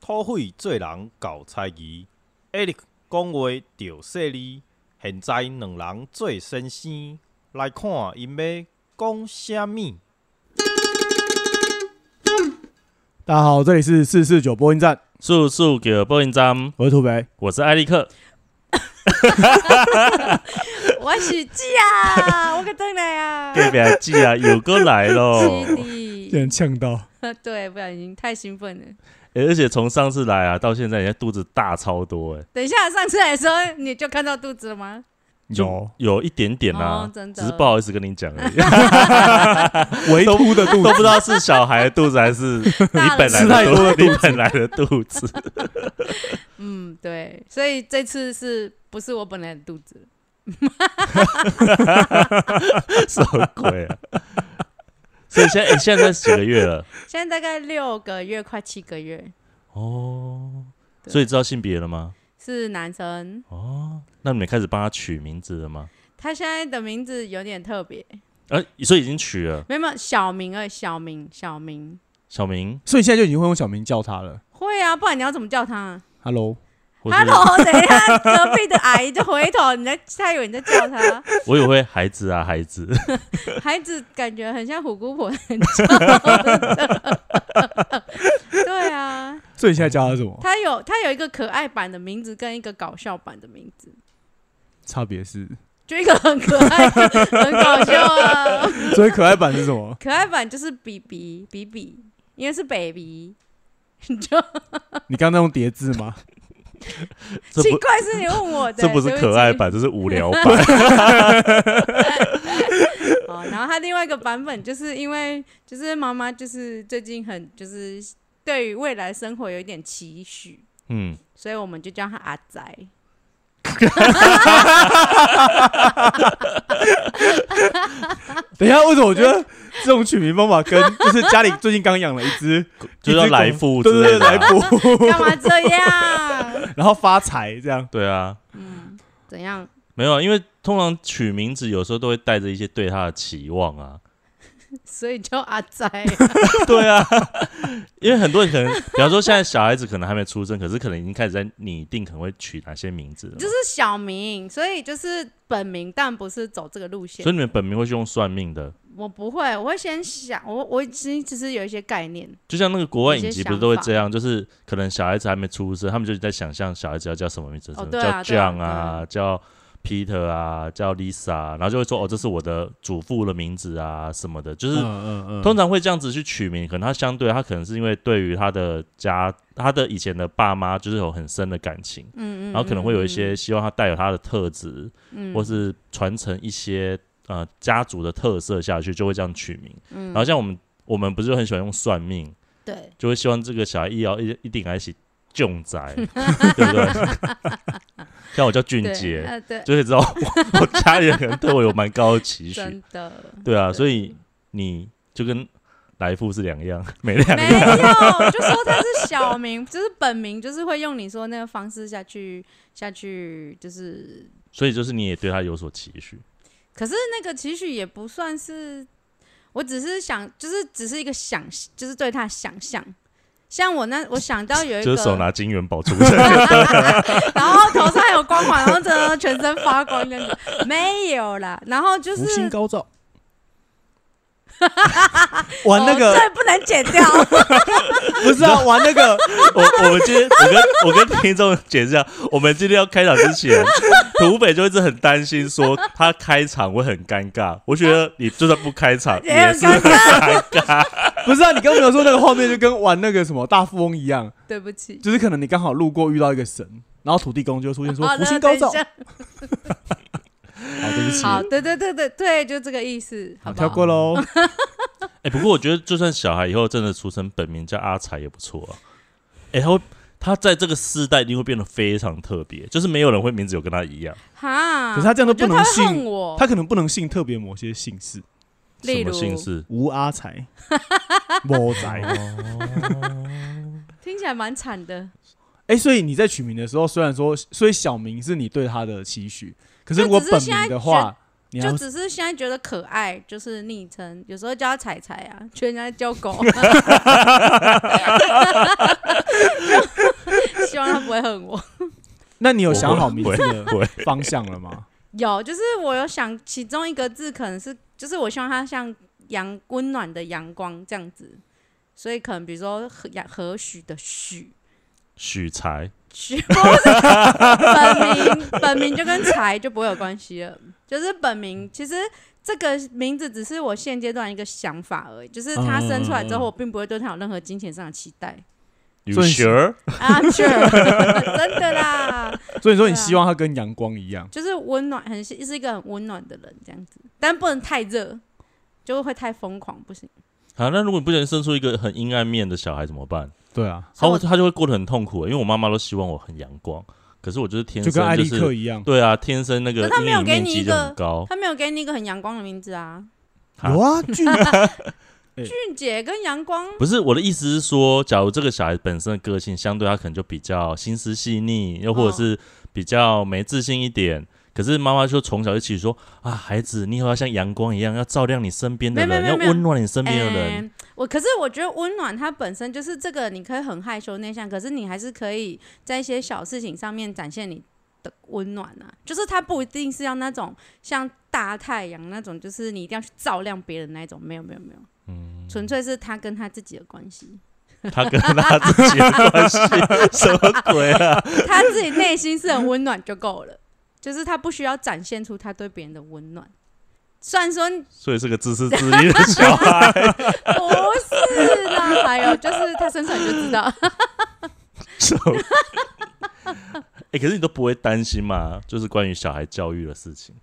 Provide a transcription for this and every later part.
土匪做人搞猜疑，艾利克讲话着犀利。现在两人做先生，来看因要讲啥物。大家好，这里是四四九播音站，速速给播音站，我是土肥。我是艾利克。我是鸡啊，我可等来啊，隔壁的记啊，有哥来咯。是竟然呛到，的，对，不小心太兴奋了。欸而且从上次来啊到现在，人家肚子大超多哎、等一下，上次来的时候你就看到肚子了吗？有有一点点啊，哦真的只是不好意思跟你讲而已，围凸的肚子都不知道是小孩的肚子还是你本来的肚，子你本来的肚子。嗯，对，所以这次是不是我本来的肚子？什么鬼啊？所以现在、欸现在几个月了？现在大概六个月，快七个月，哦，所以知道性别了吗？是男生。哦，那你们开始帮他取名字了吗？他现在的名字有点特别，呃、所以已经取了没有没有小名啊，小名小名小明所以现在就已经会用小名叫他了。会啊，不然你要怎么叫他 Hello，或是？Hello，等一下，隔壁的阿姨就回头，你在，他以为你在叫他。我也会孩子啊，孩子。孩子感觉很像虎姑婆在叫，对啊，所以你现在叫他什么？他有他有一个可爱版的名字跟一个搞笑版的名字，差别是，就一个很可爱，很搞笑啊。所以可爱版是什么？可爱版就是比比比比，因为是 baby，你就你刚刚那用叠字吗？奇怪是你问我的，这不是可爱版，这是无聊版。哦，然后他另外一个版本就是因为就是妈妈就是最近很就是对于未来生活有一点期许，嗯，所以我们就叫他阿仔。等一下，为什么我觉得这种取名方法跟就是家里最近刚养了一只，就叫一只狗来福对对来福，干嘛这样？然后发财这样。对啊，嗯，怎样？没有啊，因为通常取名字有时候都会带着一些对他的期望啊。所以叫阿仔，对啊，因为很多人可能，比方说现在小孩子可能还没出生，可是可能已经开始在拟定可能会取哪些名字了。就是小名，所以就是本名，但不是走这个路线。所以。你们本名会去用算命的，我不会，我会先想，我我其实只是有一些概念，就像那个国外影集不是都会这样，就是可能小孩子还没出生，他们就在想象小孩子要叫什么名字，什么叫哦对啊对啊 John 啊，叫 Peter 啊，叫 Lisa，啊然后就会说哦，这是我的祖父的名字啊什么的，就是通常会这样子去取名，可能他相对他可能是因为对于他的家，他的以前的爸妈就是有很深的感情，嗯嗯，然后可能会有一嗯些希望他带有他的特质，嗯。或是传承一些呃家族的特色下去，就会这样取名。嗯。然后像我们我们不是很喜欢用算命，对，就会希望这个小孩一要一一定来起俊仔，对不对？像我叫俊杰，就会知道我 我家里人可能对我有蛮高的期许，真的对啊，对所以你就跟来富是两样，没两样没样。有，就说他是小名，就是本名，就是会用你说那个方式下去下去，就是，所以就是你也对他有所期许，可是那个期许也不算是，我只是想，就是只是一个想，就是对他想象。像我那，我想到有一个，就是手拿金元宝出生。然后头上有光环，然后整个全身发光这样子，没有啦。然后就是福星高照。玩那哦个这不能剪掉，不是啊，玩那个我我们今天我跟我跟听众解释一下，我们今天要开场之前，土匪就一直很担心说他开场会很尴尬。我觉得你就算不开场也很是很尴尬。不是啊，你刚刚没有说那个画面就跟玩那个什么大富翁一样，对不起。就是可能你刚好路过遇到一个神，然后土地公就会出现说福星高照。好，对不起，好，对对对对对，就这个意思，好好跳过喽。哎、不过我觉得就算小孩以后真的出生本名叫阿才也不错啊。哎、他会他在这个世代一定会变得非常特别，就是没有人会名字有跟他一样。哈，可是他这样都不能信他可能不能信特别某些姓氏，什么例如姓氏？吴阿才、某仔。听起来蛮惨的。哎，所以你在取名的时候，虽然说，所以小名是你对他的期许，可是如果本名的话，你要就只是现在觉得可爱，就是昵称，有时候叫他彩彩啊，觉得人家叫狗，希望他不会恨我。那你有想好名字的方向了吗？有，就是我有想其中一个字可能是，就是我希望它像阳温暖的阳光这样子，所以可能比如说何阳何许的许。许才，本名，本名就跟财就不会有关系了。就是本名，其实这个名字只是我现阶段一个想法而已。就是他生出来之后，我并不会对他有任何金钱上的期待。You 所以 sure？I'm sure，真的啦，所以说你希望他跟阳光一样，就是温暖，很是是一个很温暖的人这样子，但不能太热，就会太疯狂，不行。好，那如果你不小心生出一个很阴暗面的小孩怎么办？对啊，他他就会过得很痛苦，因为我妈妈都希望我很阳光，可是我就是天生就跟艾利克是一样。对啊，天生那个可他没有给你一个很高。他没有给你一个很阳光的名字啊，啊有啊，俊 俊姐跟阳光不是我的意思是说，假如这个小孩本身的个性相对他可能就比较心思细腻，又或者是比较没自信一点。可是妈妈就从小就起说啊，孩子，你以后要像阳光一样，要照亮你身边的人，要温暖你身边的人。欸我可是我觉得温暖它本身就是这个，你可以很害羞内向，可是你还是可以在一些小事情上面展现你的温暖啊。就是它不一定是要那种像大太阳那种，就是你一定要去照亮别人那一种，没有没有没有，嗯，纯粹是他跟他自己的关系，他跟他自己的关系 什么鬼啊？他自己内心是很温暖就够了，就是他不需要展现出他对别人的温暖。虽然说所以是个自私自利的小孩。不是啦，还有就是 他生出来就知道。哎、可是你都不会担心嘛？就是关于小孩教育的事情。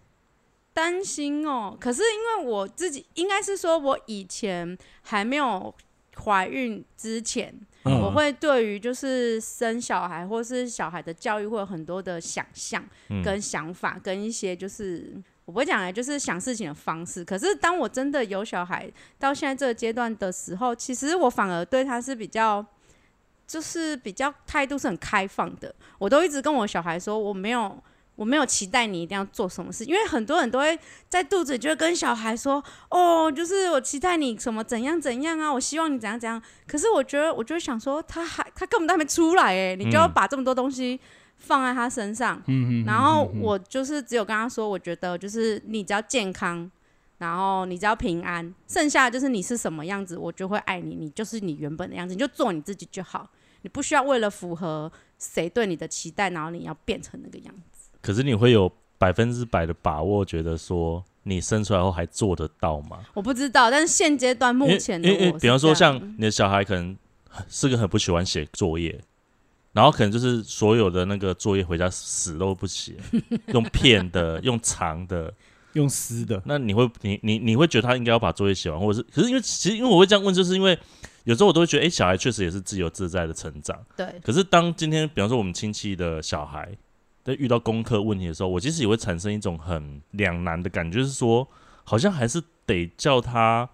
担心哦，可是因为我自己应该是说，我以前还没有怀孕之前，嗯我会对于就是生小孩或是小孩的教育会有很多的想象嗯，跟想法，跟一些就是我不会讲的，就是想事情的方式。可是当我真的有小孩到现在这个阶段的时候，其实我反而对他是比较。就是比较态度是很开放的，我都一直跟我小孩说，我没有我没有期待你一定要做什么事，因为很多人都会在肚子里就会跟小孩说，哦，就是我期待你什么怎样怎样啊，我希望你怎样怎样。可是我觉得，我就会想说，他还他根本都还没出来哎，你就要嗯把这么多东西放在他身上。嗯嗯然后我就是只有跟他说，我觉得就是你只要健康，然后你只要平安，剩下的就是你是什么样子，我就会爱你，你就是你原本的样子，你就做你自己就好，你不需要为了符合谁对你的期待，然后你要变成那个样子。可是你会有百分之百的把握，觉得说你生出来后还做得到吗？我不知道，但是现阶段目前的因为因为我比方说，像你的小孩可能是个很不喜欢写作业，然后可能就是所有的那个作业回家死都不写，用片的，用长的。用撕的，那你会你你你会觉得他应该要把作业写完，或者是可是因为其实因为我会这样问，就是因为有时候我都会觉得，哎、小孩确实也是自由自在的成长。对，可是当今天比方说我们亲戚的小孩在遇到功课问题的时候，我其实也会产生一种很两难的感觉，就是说好像还是得叫他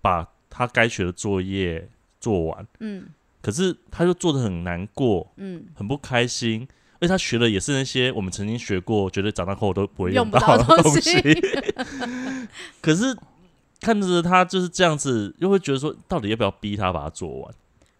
把他该学的作业做完，嗯可是他就做的很难过，嗯，很不开心。而且他学的也是那些我们曾经学过，觉得长大后都不会用不到的东西。可是看着他就是这样子，又会觉得说，到底要不要逼他把它做完？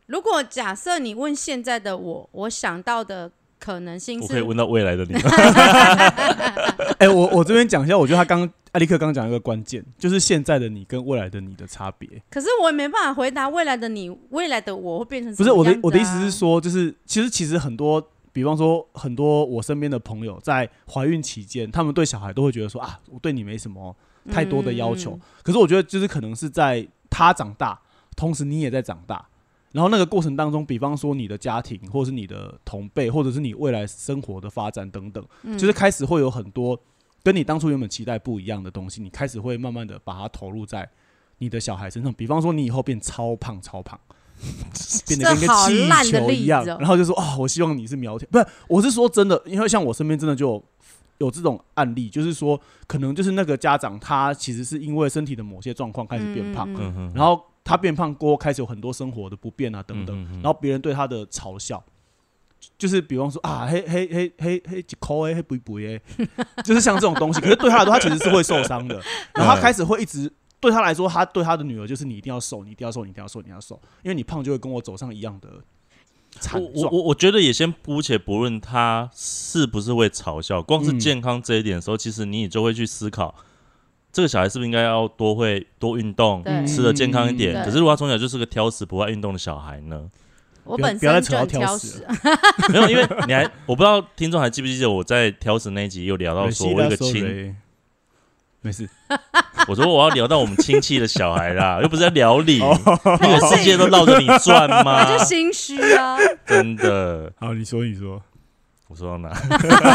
如果假设你问现在的我，我想到的可能性是，我可以问到未来的你吗？哎、我我这边讲一下，我觉得他刚艾利克刚讲一个关键，就是现在的你跟未来的你的差别。可是我也没办法回答未来的你，未来的我会变成什不是我的我的意思是，说，就是其实其实很多，比方说很多我身边的朋友在怀孕期间，他们对小孩都会觉得说啊，我对你没什么太多的要求。嗯可是我觉得就是可能是在他长大，同时你也在长大，然后那个过程当中，比方说你的家庭，或者是你的同辈，或者是你未来生活的发展等等，嗯就是开始会有很多跟你当初原本期待不一样的东西，你开始会慢慢的把它投入在你的小孩身上。比方说你以后变超胖超胖。变得跟个气球一样，哦然后就说啊、我希望你是苗条，不是，我是说真的，因为像我身边真的就有有这种案例，就是说可能就是那个家长他其实是因为身体的某些状况开始变胖，嗯嗯，然后他变胖过后开始有很多生活的不便啊等等，嗯嗯嗯然后别人对他的嘲笑，就是比方说啊，黑黑黑黑黑几抠哎，黑不不哎，就是像这种东西。可是对他来说，他其实是会受伤的。然后他开始会一直对他来说，他对他的女儿就是你一定要瘦，你一定要瘦，你一定要瘦，你要瘦，因为你胖就会跟我走上一样的惨我我。我我觉得也先姑且不论他是不是会嘲笑，光是嗯健康这一点的时候，其实你也就会去思考，这个小孩是不是应该要多会多运动，吃的健康一点。可是如果他从小就是个挑食不爱运动的小孩呢？我本身就不要再扯到挑很挑食 没有，因为你还我不知道听众还记不记得我在挑食那一集有聊到说，我有一个亲，亲，没事，我说我要聊到我们亲戚的小孩啦，又不是在聊你，哦。你以为世界都绕着你转 我吗就？心虚啊。真的，好，你说你说，我说到哪？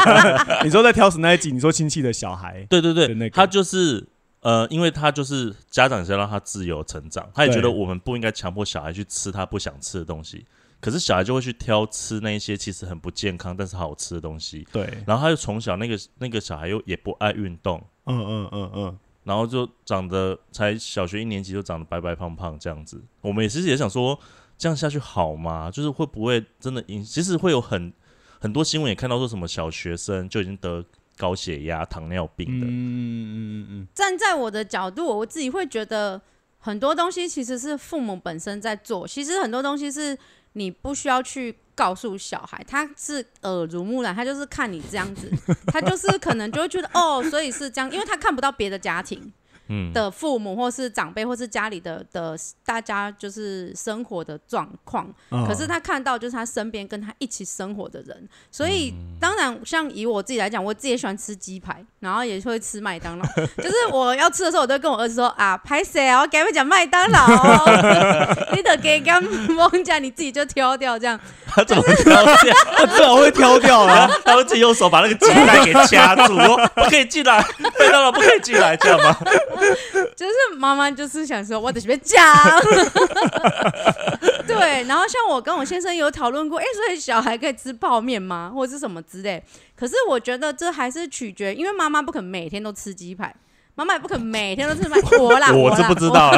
你说在挑食那一集，你说亲戚的小孩，对对对，那个他就是呃，因为他就是家长是要让他自由成长，他也觉得我们不应该强迫小孩去吃他不想吃的东西，可是小孩就会去挑吃那一些其实很不健康但是好吃的东西，对，然后他就从小那个那个小孩又也不爱运动，嗯嗯嗯嗯，然后就长得才小学一年级就长得白白胖胖这样子，我们也其实也想说这样下去好吗？就是会不会真的影？其实会有很很多新闻也看到说什么小学生就已经得高血压、糖尿病的，嗯嗯嗯站在我的角度，我自己会觉得很多东西其实是父母本身在做，其实很多东西是你不需要去告诉小孩，他是耳濡目染，他就是看你这样子，他就是可能就会觉得哦，所以是这样，因为他看不到别的家庭嗯，的父母或是长辈或是家里的的大家就是生活的状况，嗯，可是他看到就是他身边跟他一起生活的人，所以当然像以我自己来讲，我自己也喜欢吃鸡排，然后也会吃麦当劳。就是我要吃的时候，我都跟我儿子说啊，拍谁啊？我给你们讲麦当劳哦，你得给刚蒙家，你自己就挑掉这样。他怎么会挑掉？他至少会挑掉然了。后他会自己用手把那个鸡蛋给掐住，不可以进来，麦当劳不可以进来，这样吗？就是妈妈就是想说，我得随便讲。对，然后像我跟我先生有讨论过，哎、所以小孩可以吃泡面吗，或者是什么之类？可是我觉得这还是取决，因为妈妈不可能每天都吃鸡排，妈妈也不可能每天都吃麦。我啦，我啦是不知道。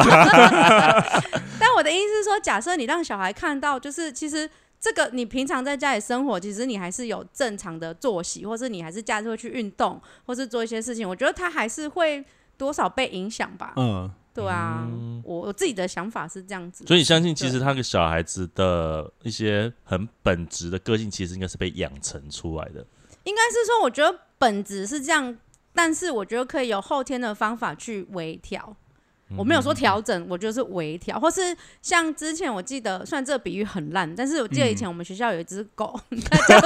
但我的意思是说，假设你让小孩看到，就是其实这个你平常在家里生活，其实你还是有正常的作息，或是你还是假日会去运动，或是做一些事情，我觉得他还是会多少被影响吧。嗯，对啊，我我自己的想法是这样子。所以你相信，其实他个小孩子的一些很本质的个性，其实应该是被养成出来的。应该是说，我觉得本质是这样，但是我觉得可以有后天的方法去微调。我没有说调整，我觉得是微调，或是像之前我记得，虽然这个比喻很烂，但是我记得以前我们学校有一只狗，它叫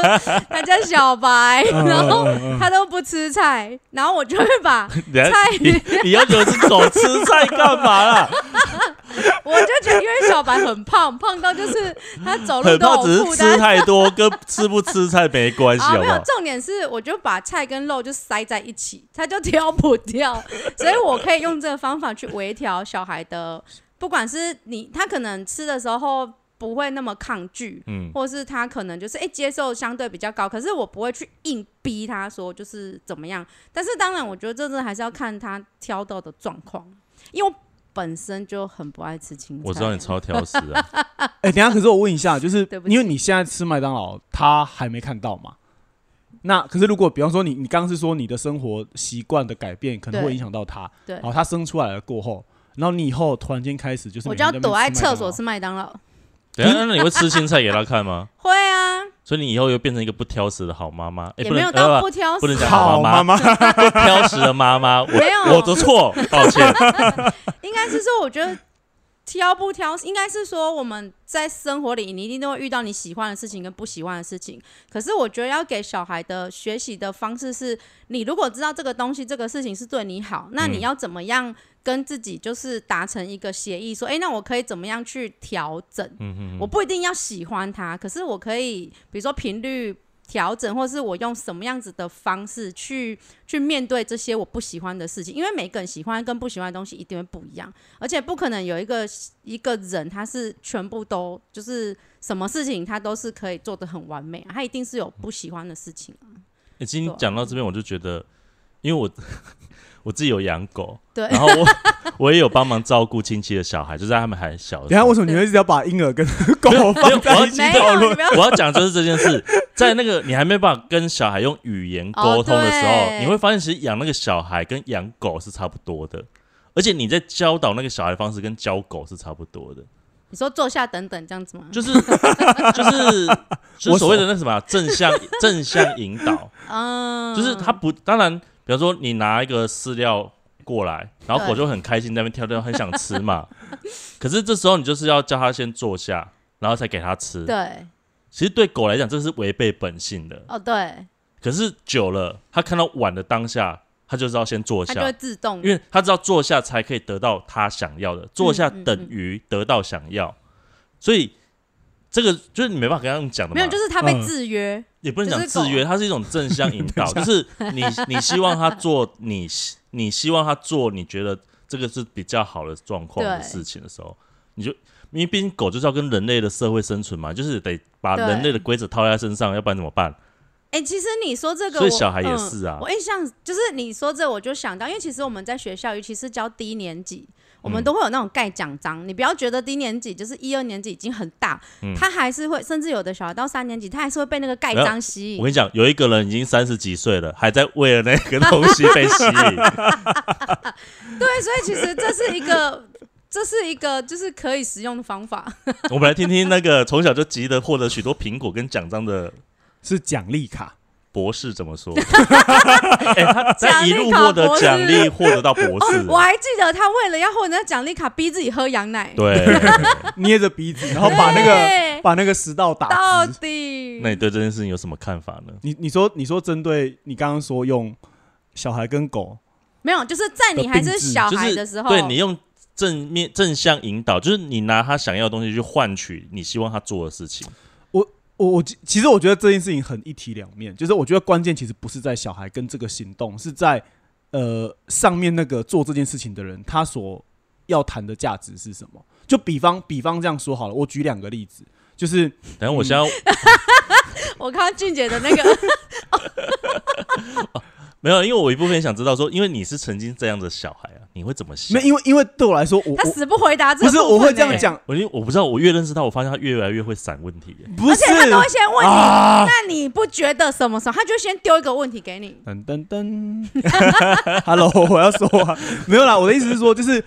它叫小白，嗯然后它都不吃菜，然后我就会把 菜，你你要求只狗吃菜干嘛啦？我就觉得因为小白很胖，胖到就是他走路很都怕只是吃。太多，跟吃不吃菜 没关系，啊，没有，好？重点是我就把菜跟肉就塞在一起，他就挑不掉，所以我可以用这个方法去微调小孩的，不管是你他可能吃的时候不会那么抗拒，嗯，或是他可能就是哎、诶接受相对比较高，可是我不会去硬逼他说就是怎么样，但是当然我觉得这真的还是要看他挑到的状况，因为我本身就很不爱吃青菜，我知道你超挑食啊，哎，等下，可是我问一下，就是因为你现在吃麦当劳，他还没看到嘛？那可是如果比方说你你刚刚是说你的生活习惯的改变可能会影响到他，对。好，他生出来了过后，然后你以后突然间开始就是我就要躲在厕所吃麦当劳，等一下，那你会吃青菜给他看吗？会啊，所以你以后又变成一个不挑食的好妈妈，哎，也没有不能呃到不挑食，不能讲好妈妈。妈，不挑食的妈妈，我没有。我的错，抱歉。应该是说，我觉得挑不挑，应该是说我们在生活里，你一定都会遇到你喜欢的事情跟不喜欢的事情。可是我觉得要给小孩的学习的方式是，你如果知道这个东西、这个事情是对你好，那你嗯。要怎么样跟自己就是达成一个协议，说，诶，那我可以怎么样去调整？嗯嗯我不一定要喜欢它，可是我可以，比如说频率调整，或是我用什么样子的方式去去面对这些我不喜欢的事情，因为每个人喜欢跟不喜欢的东西一定会不一样，而且不可能有一个一个人他是全部都就是什么事情他都是可以做的很完美、啊，他一定是有不喜欢的事情啊。欸其实你对啊讲到这边，我就觉得因为我我自己有养狗，对然后我我也有帮忙照顾亲戚的小孩，就在他们还小的时候。等一下为什么你会一直要把婴儿跟狗放在一起没讨论有你不？要我要讲的就是这件事，在那个你还没办法跟小孩用语言沟通的时候，哦对你会发现其实养那个小孩跟养狗是差不多的，而且你在教导那个小孩的方式跟教狗是差不多的，你说坐下等等这样子吗？就是就是 就是所谓的那什么啊正向正向引导，嗯，就是他不当然，比方说你拿一个饲料过来，然后狗就很开心在那边跳跳，很想吃嘛，可是这时候你就是要叫它先坐下，然后才给它吃。对，其实对狗来讲，这是违背本性的。哦对，可是久了，它看到碗的当下，它就是要先坐它就会下，自动，因为它知道坐下才可以得到它想要的，坐下等于得到想要，所以这个就是你没办法跟他们讲的嘛，没有，就是它被嗯。制约，也不能讲制约，它是一种正向引导，就是你你希望他做你希你希望他做你觉得这个是比较好的状况的事情的时候，你就因为毕竟狗就是要跟人类的社会生存嘛，就是得把人类的规则套在身上，要不然怎么办？哎、其实你说这个我，所以小孩也嗯是啊。我印象就是你说这，我就想到，因为其实我们在学校，尤其是教低年级，我们嗯都会有那种盖奖章。你不要觉得低年级就是一二年级已经很大，嗯他还是会，甚至有的小孩到三年级，他还是会被那个盖章吸引。我跟你讲，有一个人已经三十几岁了，还在为了那个东西被吸引，对，所以其实这是一个，这是一个就是可以使用的方法。我们来听听那个从小就急得获得许多苹果跟奖章的是奖励卡，博士怎么说？哎、他在一路获得奖励，获得到博士哦，，我还记得他为了要获得那奖励卡，逼自己喝羊奶。对。捏着鼻子，然后把那个把那个食道打到。底那你对这件事情有什么看法呢？你你说你说针对你刚刚说用小孩跟狗，没有，就是在你还是小孩的时候，对你用正面正向引导，就是你拿他想要的东西去换取你希望他做的事情。我我其其实我觉得这件事情很一体两面，就是我觉得关键其实不是在小孩跟这个行动，是在呃上面那个做这件事情的人他所要谈的价值是什么。就比方比方这样说好了，我举两个例子，就是等下我先，嗯、我看到俊姐的那个 没有，因为我一部分想知道说，因为你是曾经这样的小孩啊，你会怎么想没？因为因为对我来说，他死不回答这个不是我会这样欸讲，我因为我不知道，我越认识他，我发现他越来越会闪问题耶。不是而且他都会先问你，啊，那你不觉得什么时候？他就先丢一个问题给你。噔噔噔，Hello，我要说话，没有啦。我的意思是说，就是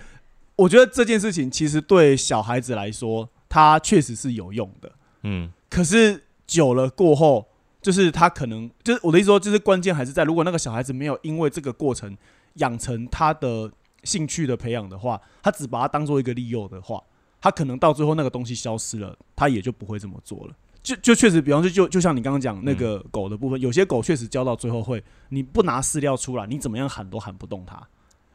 我觉得这件事情其实对小孩子来说，他确实是有用的。嗯，可是久了过后，就是他可能就是我的意思说，就是关键还是在如果那个小孩子没有因为这个过程养成他的兴趣的培养的话，他只把它当做一个利诱的话，他可能到最后那个东西消失了，他也就不会这么做了。就就确实，比方说，就就像你刚刚讲那个狗的部分，有些狗确实教到最后会，你不拿饲料出来，你怎么样喊都喊不动它。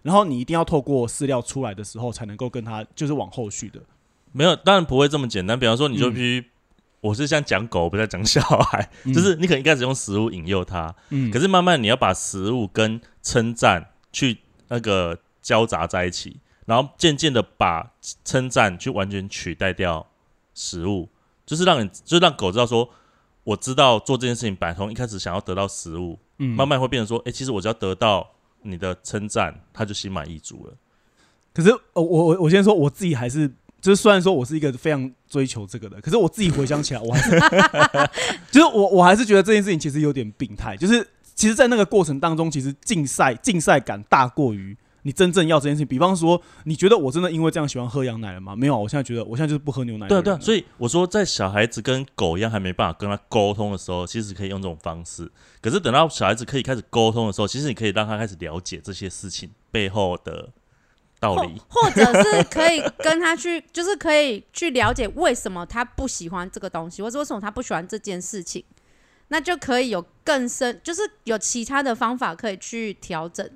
然后你一定要透过饲料出来的时候，才能够跟它就是往后续的。没有，当然不会这么简单。比方说，你就嗯必须，我是像讲狗，不是在讲小孩，就是你可能一开始用食物引诱他，嗯。可是慢慢你要把食物跟称赞去那个交杂在一起，然后渐渐的把称赞去完全取代掉食物，就是让你，就是让狗知道说，我知道做这件事情，本来从一开始想要得到食物，嗯。慢慢会变成说，哎、其实我只要得到你的称赞，他就心满意足了。可是，呃，我我我先说我自己还是，就是虽然说我是一个非常追求这个的，可是我自己回想起来，我还是，就是我我还是觉得这件事情其实有点病态，就是其实，在那个过程当中，其实竞赛竞赛感大过于你真正要这件事情。比方说，你觉得我真的因为这样喜欢喝羊奶了吗？没有，我现在觉得我现在就是不喝牛奶对，对，所以我说，在小孩子跟狗一样还没办法跟他沟通的时候，其实可以用这种方式。可是等到小孩子可以开始沟通的时候，其实你可以让他开始了解这些事情背后的道理。或者是可以跟他去，就是可以去了解为什么他不喜欢这个东西，或者为什么他不喜欢这件事情，那就可以有更深，就是有其他的方法可以去调整。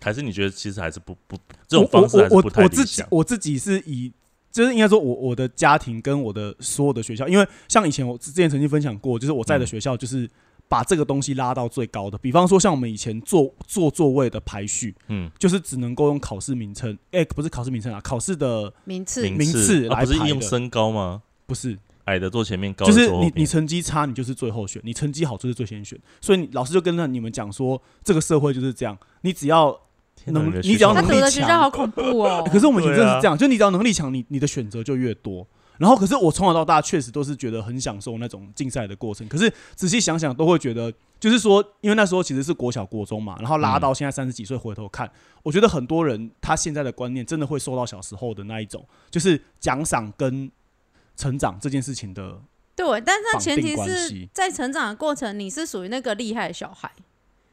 还是你觉得其实还是不不这种我方式还是我不太理我我自己想？我自己是以。就是应该说我，我的家庭跟我的所有的学校，因为像以前我之前曾经分享过，就是我在的嗯学校就是把这个东西拉到最高的。比方说，像我们以前坐坐座位的排序，嗯，就是只能够用考试名称，哎、不是考试名称啊，考试的名次名名次啊、不是来排的用身高吗？不是矮的坐前面，高就是你你成绩差，你就是最后选；你成绩好，就是最先选。所以你老师就跟着你们讲说，这个社会就是这样，你只要能你只要能力强好恐怖哦。可是我们以前真是这样，就你只要能力强，你你的选择就越多。然后，可是我从小到大确实都是觉得很享受那种竞赛的过程。可是仔细想想，都会觉得，就是说，因为那时候其实是国小、国中嘛，然后拉到现在三十几岁回头看，我觉得很多人他现在的观念真的会受到小时候的那一种，就是奖赏跟成长这件事情的。对，但是它前提是在成长的过程，你是属于那个厉害的小孩。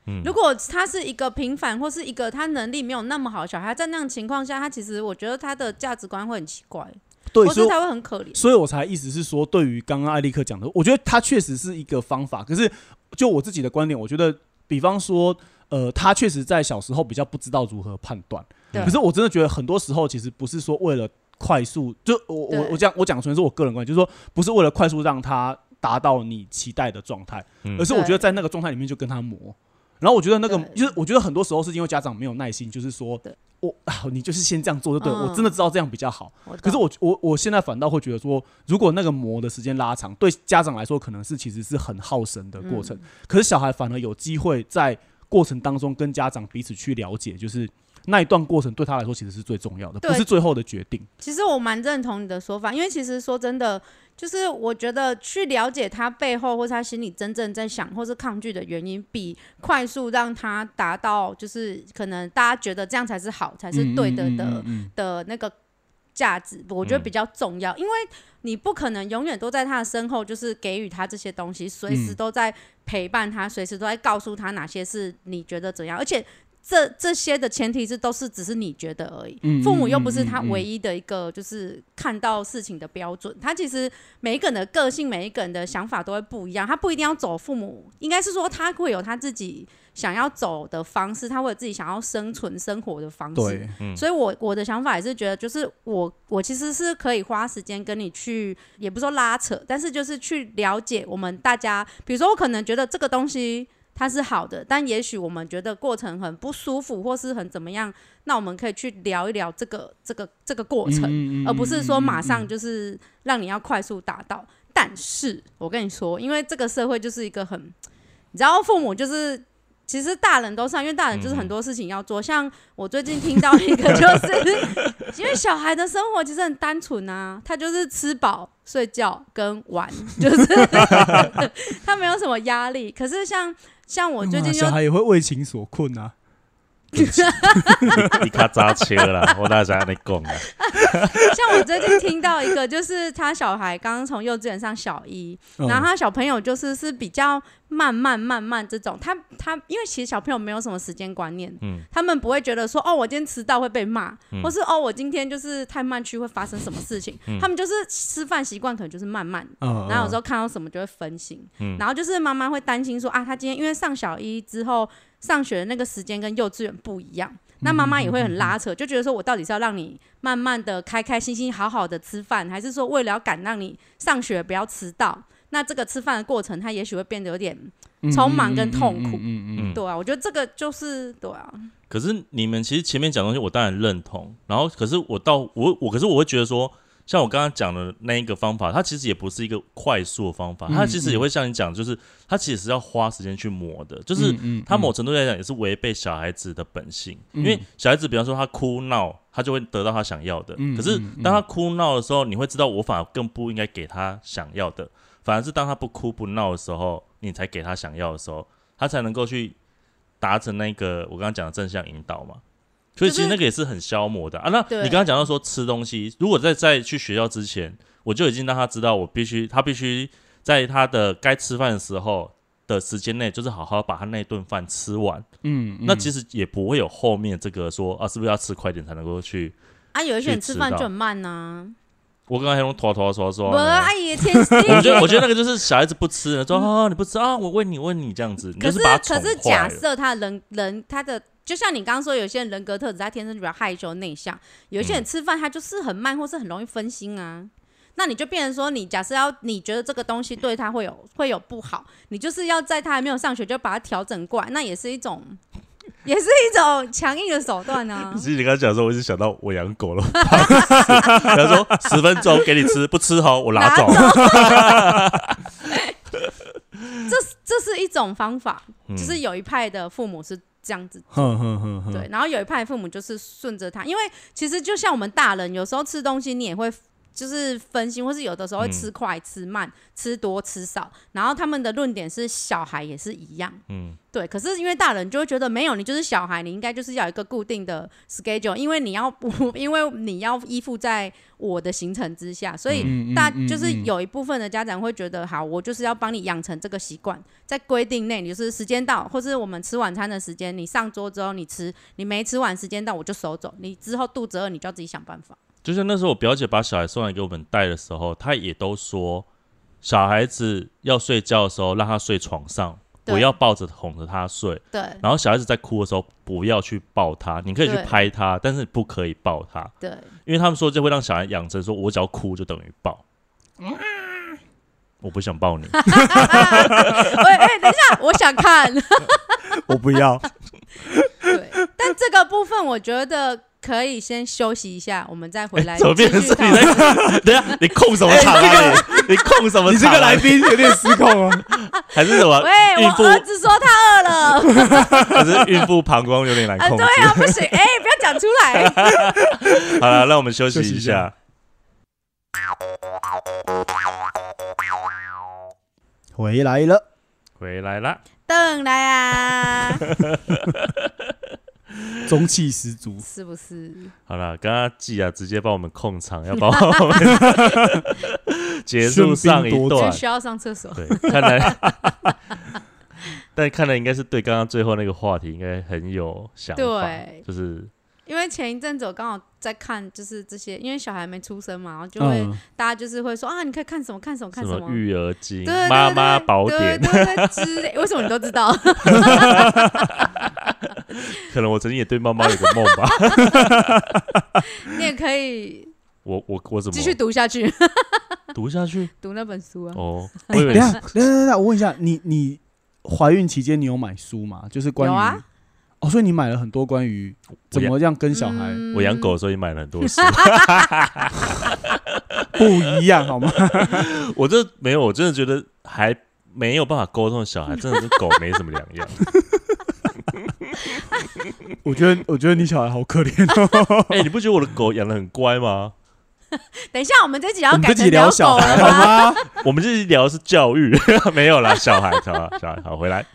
嗯如果他是一个平凡或是一个他能力没有那么好的小孩，在那样情况下，他其实我觉得他的价值观会很奇怪，对，所以或是他会很可怜。所以我才意思是说，对于刚刚艾利克讲的，我觉得他确实是一个方法。可是就我自己的观点，我觉得，比方说，呃，他确实在小时候比较不知道如何判断。对可是我真的觉得很多时候其实不是说为了快速，就我我对我讲我讲纯是我个人观点，就是说不是为了快速让他达到你期待的状态，嗯而是我觉得在那个状态里面就跟他磨。然后我觉得那个对就是我觉得很多时候是因为家长没有耐心，就是说我啊 你就是先这样做就对了，嗯我真的知道这样比较好。可是我我我现在反倒会觉得说，如果那个磨的时间拉长，对家长来说可能是其实是很耗神的过程。嗯可是小孩反而有机会在过程当中跟家长彼此去了解，就是那一段过程对他来说其实是最重要的，不是最后的决定。其实我蛮认同你的说法，因为其实说真的，就是我觉得去了解他背后或是他心里真正在想或是抗拒的原因，比快速让他达到就是可能大家觉得这样才是好，才是对的的、的那个价值，我觉得嗯比较重要，因为你不可能永远都在他的身后，就是给予他这些东西，随时嗯都在陪伴他，随时都在告诉他哪些是你觉得怎样，而且。这这些的前提是都是只是你觉得而已，嗯父母又不是他唯一的一个就是看到事情的标准。他其实每一个人的个性、每一个人的想法都会不一样，他不一定要走父母，应该是说他会有他自己想要走的方式，他会有自己想要生存生活的方式。所以我我的想法也是觉得，就是我我其实是可以花时间跟你去，也不说拉扯，但是就是去了解我们大家，比如说我可能觉得这个东西它是好的，但也许我们觉得过程很不舒服，或是很怎么样，那我们可以去聊一聊这个这个这个过程，嗯而不是说马上就就是让你要快速达到。但是我跟你说，因为这个社会就是一个很，你知道，父母就是其实大人都是啊，因为大人就是很多事情要做。像我最近听到一个，就是 因为小孩的生活其实很单纯啊，他就是吃饱、睡觉跟玩，就是 他没有什么压力。可是像像我最近就小孩也会为情所困啊。你卡扎车啦，我大家在讲啊，像我最近听到一个，就是他小孩刚刚从幼稚园上小一，嗯。然后他小朋友就是是比较慢慢慢慢这种，他他因为其实小朋友没有什么时间观念，嗯。他们不会觉得说哦我今天迟到会被骂，嗯。或是哦我今天就是太慢去会发生什么事情，嗯。他们就是吃饭习惯可能就是慢慢。嗯。然后有时候看到什么就会分心，嗯。然后就是妈妈会担心说啊，他今天因为上小一之后上学的那个时间跟幼稚园不一样，那妈妈也会很拉扯，就觉得说我到底是要让你慢慢的开开心心好好的吃饭，还是说为了要赶让你上学不要迟到？那这个吃饭的过程，他也许会变得有点匆忙跟痛苦嗯嗯。对啊，我觉得这个就是对啊，可是你们其实前面讲的东西，我当然认同。然后，可是我到我我，可是我会觉得说，像我刚刚讲的那一个方法，它其实也不是一个快速的方法，嗯它其实也会像你讲，就是它其实是要花时间去磨的，就是嗯它某程度来讲也是违背小孩子的本性，嗯因为小孩子比方说他哭闹，他就会得到他想要的。嗯可是当他哭闹的时候，你会知道我反而更不应该给他想要的，反而是当他不哭不闹的时候，你才给他想要的时候，他才能够去达成那个我刚刚讲的正向引导嘛。所以其就是实那个也是很消磨的啊。那你刚刚讲到说吃东西，如果在在去学校之前，我就已经让他知道，我必须他必须在他的该吃饭的时候的时间内，就是好好把他那顿饭吃完。嗯，那其实也不会有后面这个说啊，是不是要吃快点才能够去？啊，有一些人吃饭就很慢呐、我刚才用拖拖说说不，，阿姨天我觉。得我觉得那个就是小孩子不吃了，说啊你不吃啊，我问你问你这样子，你可就是把他宠可是。假设他人人他的，就像你刚刚说，有些人人格特质他天生就比较害羞内向，有一些人吃饭他就是很慢，或是很容易分心啊。那你就变成说，你假设要你觉得这个东西对他会有会有不好，你就是要在他还没有上学就把他调整过来，那也是一种 也是一种强硬的手段啊 其。实你刚刚讲说，我一直想到我养狗了，他说十分钟给你吃，不吃好我拿走。这这是一种方法，嗯就是有一派的父母是这样子。哼哼哼哼，对，然后有一派父母就是顺着他，因为其实就像我们大人，有时候吃东西你也会就是分心，或是有的时候会吃快、吃慢、吃多、吃少。然后他们的论点是小孩也是一样，嗯，对。可是因为大人就会觉得没有，你就是小孩，你应该就是要有一个固定的 schedule，因为你要不，因为你要依附在我的行程之下，所以大嗯就是嗯有一部分的家长会觉得，好，我就是要帮你养成这个习惯，在规定内，你就是时间到，或是我们吃晚餐的时间，你上桌之后你吃，你没吃完时间到我就收走，你之后肚子饿你就要自己想办法。就像那时候我表姐把小孩送来给我们带的时候，她也都说，小孩子要睡觉的时候让他睡床上，不要抱着哄着他睡。对然后小孩子在哭的时候，不要去抱他，你可以去拍他，但是不可以抱他，对，因为他们说这会让小孩养成说，我只要哭就等于抱。我不想抱你，喂哎、等一下，我想看。我不要。对，但这个部分我觉得可以先休息一下，我们再回来怎么变成是你继续讨论在？等下，你控什么场啊？你 你控什么？你这个来宾有点失控啊！还是什么？喂，我儿子说他饿了，还是孕妇膀胱有点难啊，控制对。啊，不行，哎、不要讲出来。好了，让我们休息一下。回来了，回来了，等来啊，中气十足。是不是？好了，刚刚季啊直接帮我们控场，要帮我们结束上一段。需要上厕所。对，看来，但看来应该是对刚刚最后那个话题应该很有想法，对就是因为前一阵子我刚好在看，就是这些，因为小孩没出生嘛，然后就会、嗯，大家就是会说啊，你可以看什么看什么看什么。育儿经妈妈宝典，对对对之类，为什么你都知道？可能我曾经也对妈妈有个梦吧。你也可以我我我怎么继续读下去，读下去？读那本书啊。哦，我哎，以为等一下，等一下，等一下，我问一下，你你怀孕期间你有买书吗？就是关于有啊哦，所以你买了很多关于怎么样跟小孩嗯我养狗，的时候也买了很多书。不一样，好吗？我这没有，我真的觉得还没有办法沟通的小孩，真的跟狗没什么两样。我觉得，我觉得你小孩好可怜哦。哎、你不觉得我的狗养的很乖吗？等一下，我们这集要改成聊狗小孩了吗？好吗？我们这期聊的是教育，没有啦，小孩，小孩，小孩，好，回来。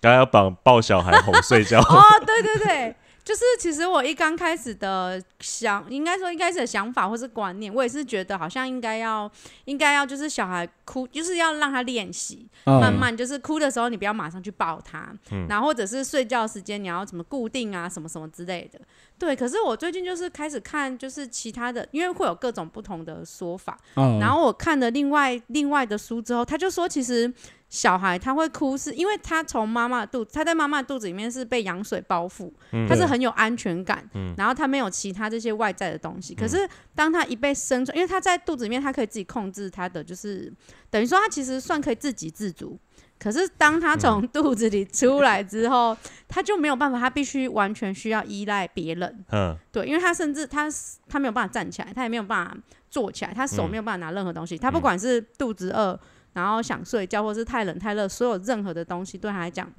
刚刚要绑抱小孩哄睡觉，哦，对对对，就是其实我一刚开始的想，应该说一开始的想法或是观念，我也是觉得好像应该要，应该要就是小孩哭，就是要让他练习，嗯慢慢就是哭的时候，你不要马上去抱他，嗯然后或者是睡觉时间你要怎么固定啊，什么什么之类的。对，可是我最近就是开始看，就是其他的，因为会有各种不同的说法。嗯然后我看了另外另外的书之后，他就说，其实小孩他会哭，是因为他从妈妈的肚，他在妈妈肚子里面是被羊水包覆，嗯他是很有安全感，嗯然后他没有其他这些外在的东西。可是当他一被生出，因为他在肚子里面，他可以自己控制他的，就是等于说他其实算可以自给自足。可是当他从肚子里出来之后，他就没有办法，他必须完全需要依赖别人。嗯对，因为他甚至他他没有办法站起来，他也没有办法坐起来，他手嗯没有办法拿任何东西。他不管是肚子饿，然后想睡觉，或是太冷太热，所有任何的东西对他来讲，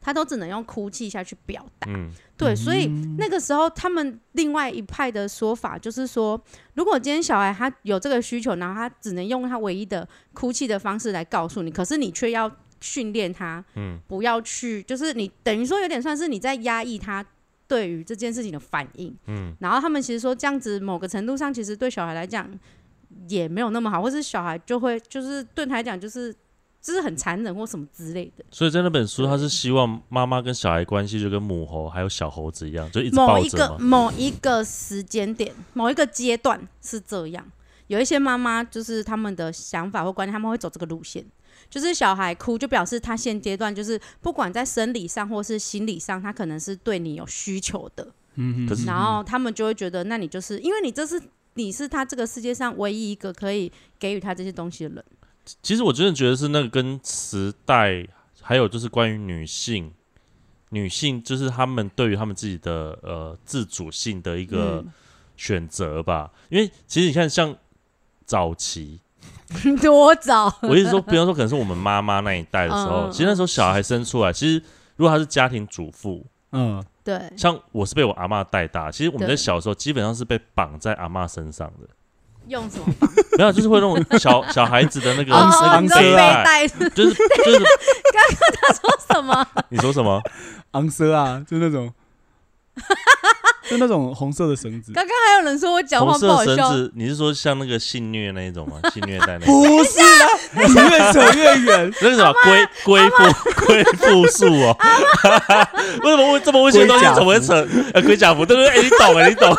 他都只能用哭泣下去表达。嗯对，所以那个时候他们另外一派的说法就是说，如果今天小孩他有这个需求，然后他只能用他唯一的哭泣的方式来告诉你，可是你却要训练他，嗯不要去，就是你等于说有点算是你在压抑他对于这件事情的反应。嗯然后他们其实说这样子某个程度上，其实对小孩来讲也没有那么好，或是小孩就会就是对他来讲就是就是很残忍或什么之类的。所以在那本书，他是希望妈妈跟小孩关系就跟母猴还有小猴子一样，就一直某一个。某一个时间点，某一个阶段是这样。有一些妈妈就是他们的想法或观念，他们会走这个路线，就是小孩哭就表示他现阶段就是不管在生理上或是心理上，他可能是对你有需求的。嗯然后他们就会觉得，那你就是因为你这是你是他这个世界上唯一一个可以给予他这些东西的人。其实我真的觉得是那个跟时代，还有就是关于女性女性就是她们对于她们自己的呃自主性的一个嗯选择吧。因为其实你看，像早期，多早？我一直说，比方说可能是我们妈妈那一代的时候，其实那时候小孩生出来，其实如果她是家庭主妇，嗯，对，像我是被我阿妈带大，其实我们在小时候基本上是被绑在阿妈身上的，用什么绑？没有，就是会那种小 小孩子的那个昂那哦，你个说背昂啊带，带是就是刚刚他说什么？你说什么？昂蛇啊，就那种，就那种红色的绳子。刚刚还有人说我讲话不好笑，色绳子，你是说像那个性虐那一种吗？性虐带那种？不是啊，你越扯越远。那个什么龟龟复龟复术哦？为什么会这么危险的东西怎么会扯？呃，龟甲服，对对对，哎，你懂哎，你懂。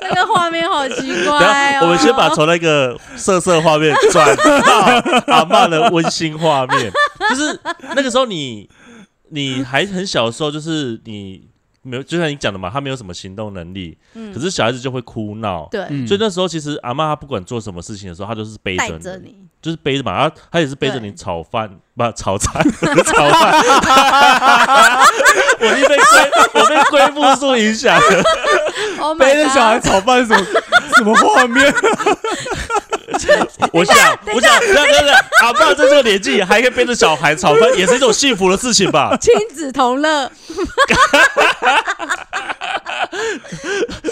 这个画面好奇然怪我们先把从那个色色画面转到阿嬷的温馨画面，就是那个时候你你还很小的时候，就是你没有，就像你讲的嘛，他没有什么行动能力，嗯可是小孩子就会哭闹。对嗯所以那时候其实阿妈她不管做什么事情的时候，她都是背着你，带着你，就是背着嘛，她她也是背着对你炒饭，不炒菜，炒饭。我被龟，我被龟复数影响了。Oh my 背着小孩 God 炒饭什么什么画面？我想，我想，等等等，阿爸在这个年纪还可以背着小孩炒饭，也是一种幸福的事情吧？亲子同乐，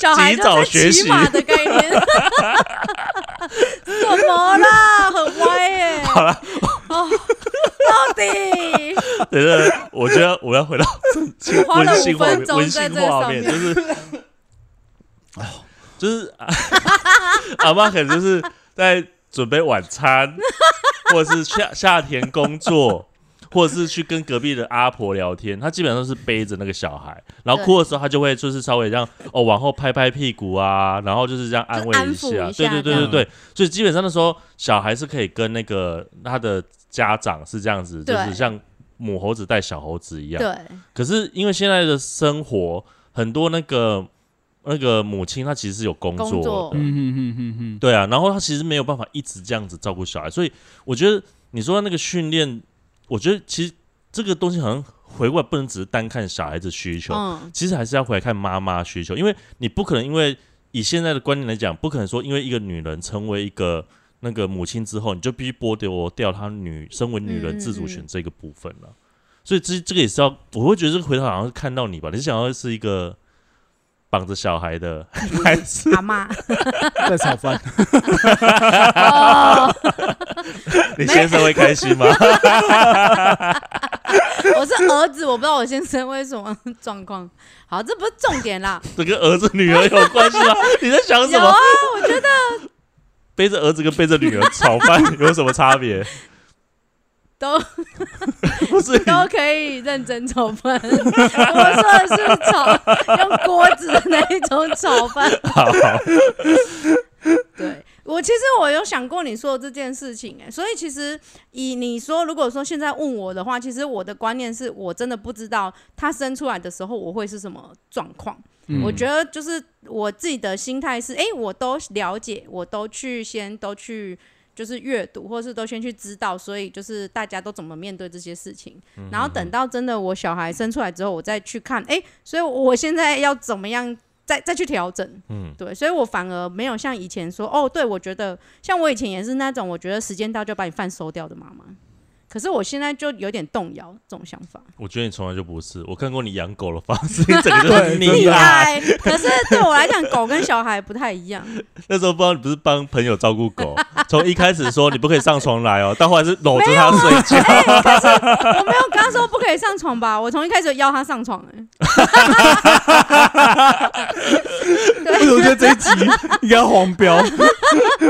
小孩及早学习。的概念，怎么啦，很歪耶、好了，哦，到底？等等，我觉得我要回到温馨画面温馨画面就是，就是阿妈可能就是在准备晚餐，或者是下下田工作。或者是去跟隔壁的阿婆聊天，他基本上都是背着那个小孩，然后哭的时候，他就会就是稍微这样哦往后拍拍屁股啊，然后就是这样安慰一下，对下对对对对，所以基本上那时候小孩是可以跟那个他的家长是这样子，就是像母猴子带小猴子一样。对可是因为现在的生活，很多那个那个母亲她其实是有工作的，对啊，然后她其实没有办法一直这样子照顾小孩，所以我觉得你说那个训练，我觉得其实这个东西好像回过来不能只是单看小孩子需求，嗯，其实还是要回来看妈妈需求，因为你不可能因为以现在的观念来讲，不可能说因为一个女人成为一个那个母亲之后，你就必须剥夺掉她女身为女人自主权这个部分了。所以这这个也是要，我会觉得这个回头好像是看到你吧，你想要是一个绑着小孩的，还是阿妈，在炒饭。哦，你先生会开心吗？我是儿子，我不知道我先生为什么状况。好，这不是重点啦。这跟儿子女儿有关系吗？你在想什么有啊？，我觉得背着儿子跟背着女儿炒饭有什么差别？都 不是都可以认真炒饭。我说的是炒用锅子的那一种炒饭。好好，对我其实我有想过你说的这件事情、哎，所以其实以你说，如果说现在问我的话，其实我的观念是我真的不知道他生出来的时候我会是什么状况。嗯我觉得就是我自己的心态是，哎、我都了解，我都去先都去就是阅读，或是都先去知道，所以就是大家都怎么面对这些事情，然后等到真的我小孩生出来之后，我再去看，哎、所以我现在要怎么样再再去调整，嗯，对，所以我反而没有像以前说，哦，对我觉得像我以前也是那种，我觉得时间到就把你饭收掉的妈妈。可是我现在就有点动摇这种想法，我觉得你从来就不是。我看过你养狗的方式，你 整个就是对溺爱。可是对我来讲，狗跟小孩不太一样。那时候不知道你不是帮朋友照顾狗，从一开始说你不可以上床来哦，到后来是搂着它睡觉。我没有跟他说不可以上床吧，我从一开始就邀他上床、欸，为什么觉得这一集应该要黄标？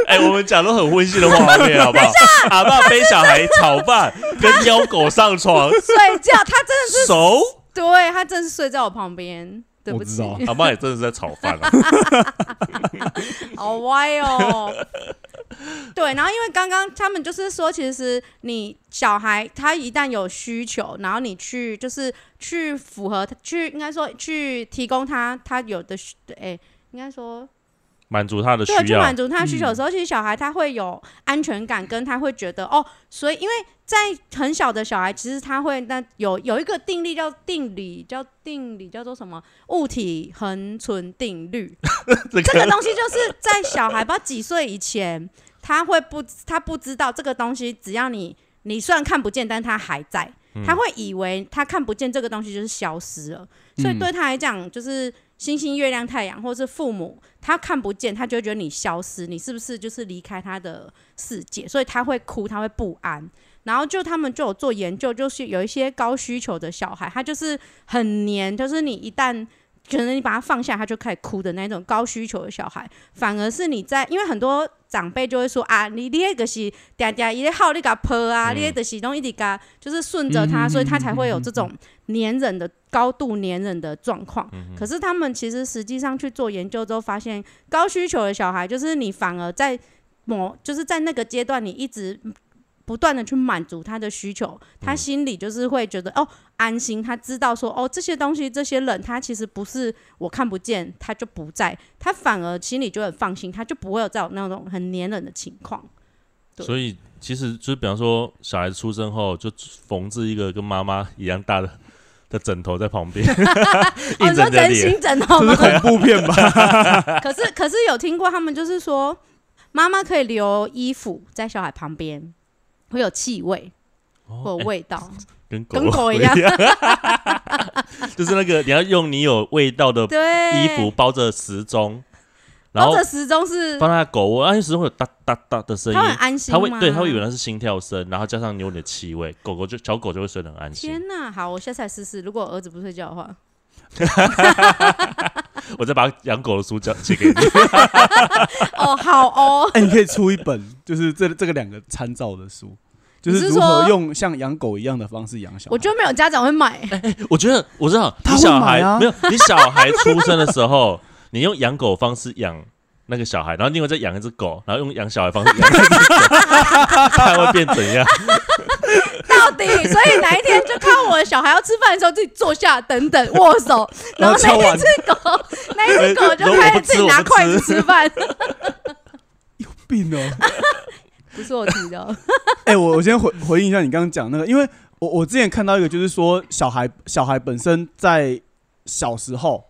哎、我们讲都很温馨的画面，好不好？阿爸背小孩炒饭，跟邀狗上床，睡觉，他真的是熟。对他真的是睡在我旁边。对不起我知道，阿妈也真的是在炒饭啊。好歪哦。对，然后因为刚刚他们就是说，其实你小孩他一旦有需求，然后你去就是去符合，去应该说去提供他他有的需，哎、应该说满足他的需对，去满。足他的需求嗯的时候，其实小孩他会有安全感，跟他会觉得哦，所以因为在很小的小孩，其实他会那有有一个定律叫定理，叫定理叫做什么物体恒存定律。这这个东西就是在小孩不知道几岁以前，他会不他不知道这个东西，只要你你虽然看不见，但他还在，嗯他会以为他看不见这个东西就是消失了，所以嗯对他来讲，就是星星、月亮、太阳，或是父母，他看不见，他就会觉得你消失，你是不是就是离开他的世界？所以他会哭，他会不安。然后就他们就有做研究，就是有一些高需求的小孩，他就是很黏，就是你一旦可能你把他放下，他就开始哭的那种高需求的小孩，反而是你在，因为很多长辈就会说啊，你你那个是嗲嗲一个好你给他泼啊，嗯你那个是东一直给他就是顺着他，嗯所以他才会有这种黏人的高度黏人的状况。嗯可是他们其实实际上去做研究之后，发现高需求的小孩，就是你反而在某就是在那个阶段，你一直不断的去满足他的需求，他心里就是会觉得、哦安心，他知道说哦这些东西这些人他其实不是我看不见，他就不在，他反而心里就很放心，他就不会有这种那种很黏人的情况。所以其实就是比方说，小孩子出生后就缝制一个跟妈妈一样大的的枕头在旁边，哦，你说人着你的脸。形枕头这吗是？恐怖片吧？可是可是有听过他们就是说，妈妈可以留衣服在小孩旁边，会有气味，会有哦味道，跟狗跟狗一样。就是那个你要用你有味道的对，衣服包着时钟，然后时钟是放在狗窝，啊，因为时钟会有哒哒哒的声音他，很安心吗？它会对，它会以为那是心跳声，然后加上你有你的气味，狗狗就小狗就会睡得很安心。天哪，好，我下次来试试。如果我儿子不睡觉的话，我再把养狗的书交借给你。哦，好哦，哎，你可以出一本，就是这这个两个参照的书，就是是如何用像养狗一样的方式养小孩。我觉得没有家长会买。哎我觉得我知道，你小孩啊没有，你小孩出生的时候，你用养狗方式养那个小孩，然后另外再养一只狗，然后用养小孩方式养那只狗，它会变怎样？到底，所以哪一天就看我的小孩要吃饭的时候自己坐下，等等握手，然后那一只狗，那一只 狗就开始自己拿筷子吃饭。有病哦。不是我提的，哎、我我先回回应一下你刚刚讲那个，因为我我之前看到一个，就是说小孩小孩本身在小时候，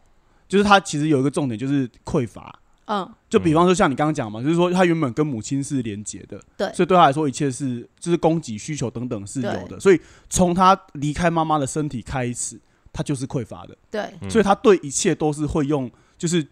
就是他其实有一个重点就是匮乏。嗯，就比方说像你刚刚讲嘛，就是说他原本跟母亲是连结的，对。所以对他来说一切是就是供给需求等等是有的，所以从他离开妈妈的身体开始，他就是匮乏的，对，嗯。所以他对一切都是会用就是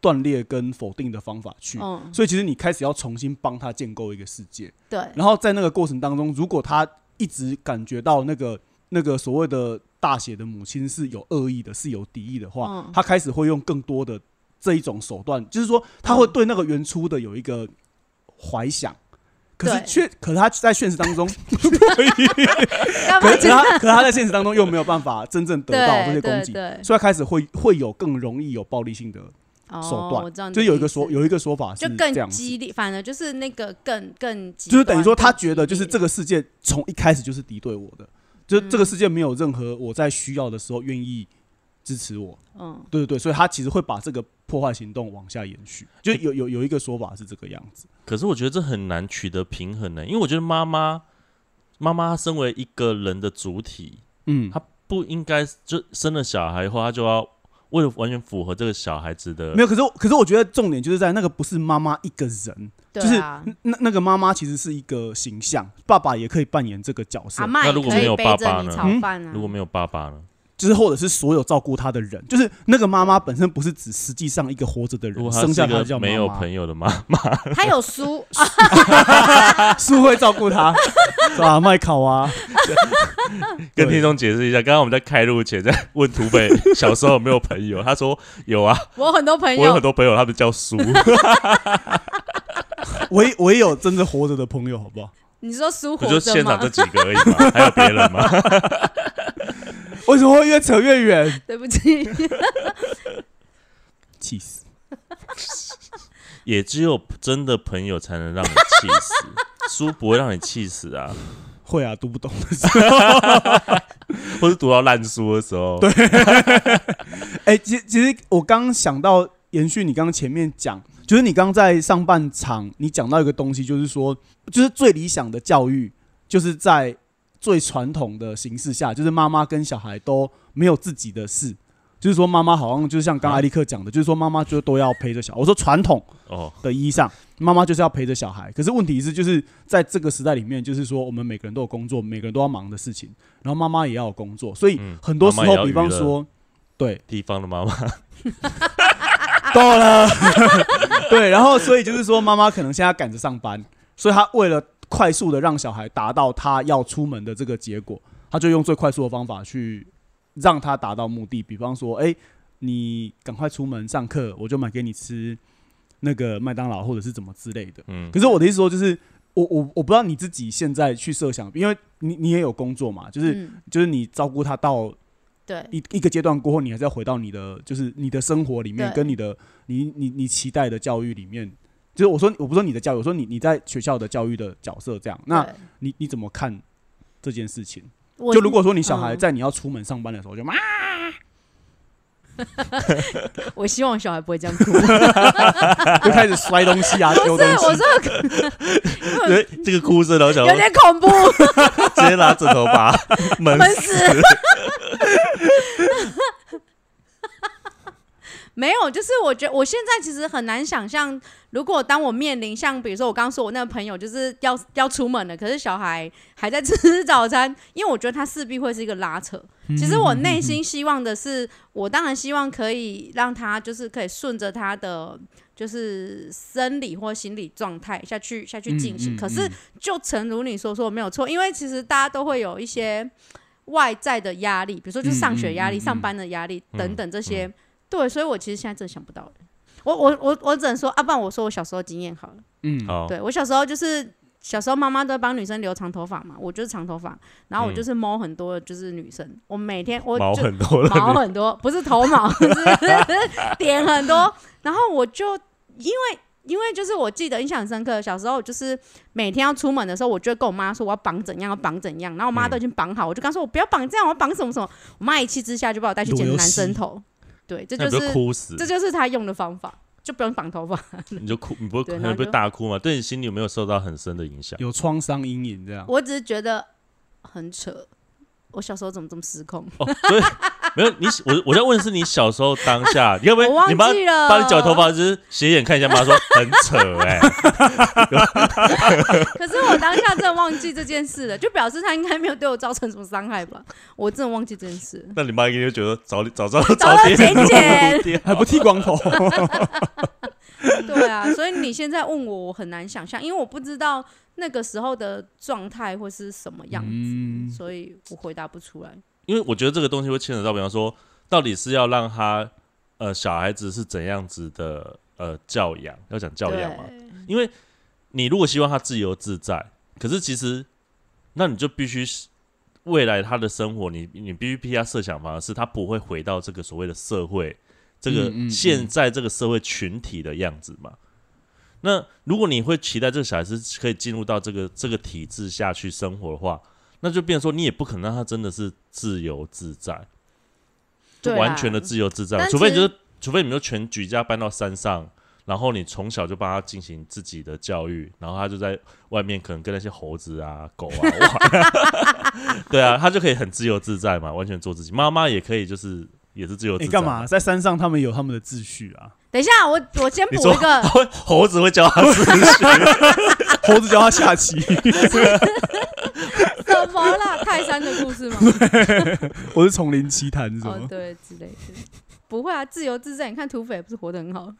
断裂跟否定的方法去，嗯，所以其实你开始要重新帮他建构一个世界，对，然后在那个过程当中，如果他一直感觉到那个那个所谓的大写的母亲是有恶意的，是有敌意的话，嗯。他开始会用更多的这一种手段，就是说他会对那个原初的有一个怀想。可是却，可是他在现实当中，可是他，可是他在现实当中又没有办法真正得到这些对攻击，所以他开始会会有更容易有暴力性的手段就有一个说有一个说法是就这样激烈，反而就是那个更更极就是等于说他觉得就是这个个世界从一开始就是敌对我的，就是这个嗯世界没有任何我在需要的时候愿意支持我，嗯。对对对，所以他其实会把这个破坏行动往下延续，就有有有一个说法是这个样子，可是我觉得这很难取得平衡呢，因为我觉得妈妈妈妈身为一个人的主体，嗯。她不应该就生了小孩后，她就要为了完全符合这个小孩子的没有，可是可是我觉得重点就是在那个不是妈妈一个人，就是那那个妈妈其实是一个形象，爸爸也可以扮演这个角色。那如果没有爸爸呢？如果没有爸爸呢？就是或者是所有照顾他的人，就是那个妈妈本身不是指实际上一个活着的人，如果他生下他叫妈妈没有朋友的妈妈，他有叔啊，是会照顾他，是吧？麦考啊，跟听众解释一下，刚刚我们在开录前在问土匪小时候有没有朋友，他说有啊，我有很多朋友我有很多朋友，他们叫叔，我也我也有真的活着的朋友，好不好？你说叔我活着吗就现场这？几个而已嘛，还有别人吗？为什么会越扯越远？对不起，气死！也只有真的朋友才能让你气死，书不会让你气死啊，会啊，读不懂的时候。或是读到烂书的时候，对，哎、其其实我刚刚想到延续你刚刚前面讲，就是你刚在上半场你讲到一个东西，就是说，就是最理想的教育，就是在最传统的形式下，就是妈妈跟小孩都没有自己的事。就是说，妈妈好像就是像刚啊艾利克讲的，就是说妈妈就都要陪着小孩。我说传统哦，的意义上，妈妈就是要陪着小孩。可是问题是，就是在这个时代里面，就是说我们每个人都有工作，每个人都要忙的事情，然后妈妈也要有工作，所以嗯很多时候，比方说，对，地方的妈妈，到了，对，然后所以就是说，妈妈可能现在赶着上班，所以她为了快速的让小孩达到他要出门的这个结果，他就用最快速的方法去让他达到目的。比方说，哎、你赶快出门上课，我就买给你吃那个麦当劳或者是怎么之类的。嗯可是我的意思说，就是我我我不知道你自己现在去设想，因为你你也有工作嘛，就是、嗯，就是你照顾他到对，一一个阶段过后，你还是要回到你的就是你的生活里面，跟你的你你你期待的教育里面。就是我说我不说你的教育，我说你你在学校的教育的角色这样，那你你怎么看这件事情？就如果说你小孩嗯。在你要出门上班的时候就妈，我希望小孩不会这样哭，就开始摔东西啊，丢，东西，我说对这个哭声，然后想有说点恐怖，直接拿枕头把门闷死。没有，就是我觉得我现在其实很难想象，如果当我面临像比如说我刚刚说我那个朋友就是要要出门了，可是小孩还在 吃早餐，因为我觉得他势必会是一个拉扯。其实我内心希望的是，我当然希望可以让他就是可以顺着他的就是生理或心理状态下去下去进行。嗯嗯可是就诚如你所说，没有错，因为其实大家都会有一些外在的压力，比如说就是上学压力、上班的压力嗯等等这些。对，所以我其实现在真的想不到了。我我我我只能说，啊，不然我说我小时候经验好了。嗯，好，对我小时候就是小时候妈妈都帮女生留长头发嘛，我就是长头发，然后我嗯就是摸很多就是女生，我每天我毛就很多了，毛很多，不是头毛，是 点很多。然后我就因为因为就是我记得印象很深刻，小时候就是每天要出门的时候，我就会跟我妈说我要绑怎样，要绑怎样。然后我妈嗯都已经绑好，我就跟她说我不要绑这样，我要绑什么什么。我妈一气之下就把我带去剪男生头，对，这那你不就是哭死这，就是他用的方法，就不用绑头发。你就哭，你不会可能不会大哭吗？对你心里有没有受到很深的影响？有创伤阴影这样。我只是觉得很扯，我小时候怎么这么失控？哦，所以没有你，我我在问的是你小时候当下，你要不我忘要你把记了，把你剪头发就是斜眼看一下妈说很扯哎、可是我当下真的忘记这件事了，就表示他应该没有对我造成什么伤害吧？我真的忘记这件事。那你妈应该就觉得早早知道早早点剪剪还不剃光头，对啊，所以你现在问我，我很难想象，因为我不知道那个时候的状态会是什么样子，嗯所以我回答不出来。因为我觉得这个东西会牵扯到，比方说，到底是要让他呃小孩子是怎样子的呃教养，要讲教养嘛？因为你如果希望他自由自在，可是其实那你就必须是未来他的生活，你你必须替他设想方式，他不会回到这个所谓的社会，这个现在这个社会群体的样子嘛。那如果你会期待这个小孩子可以进入到这个这个体制下去生活的话，那就变成说你也不可能让他真的是自由自在，完全的自由自在除非你就是除非你们就全举家搬到山上，然后你从小就帮他进行自己的教育，然后他就在外面可能跟那些猴子啊、狗啊玩，对啊，他就可以很自由自在嘛，完全做自己。妈妈也可以，就是也是自由自在。你干嘛？？在山上他们有他们的秩序啊，等一下，我我先补一个，猴子会教他秩序？猴子教他下棋，什么啦？泰山的故事吗？我是丛林奇谭什哦，么？对，之类的。不会啊，自由自在。你看土匪不是活得很好？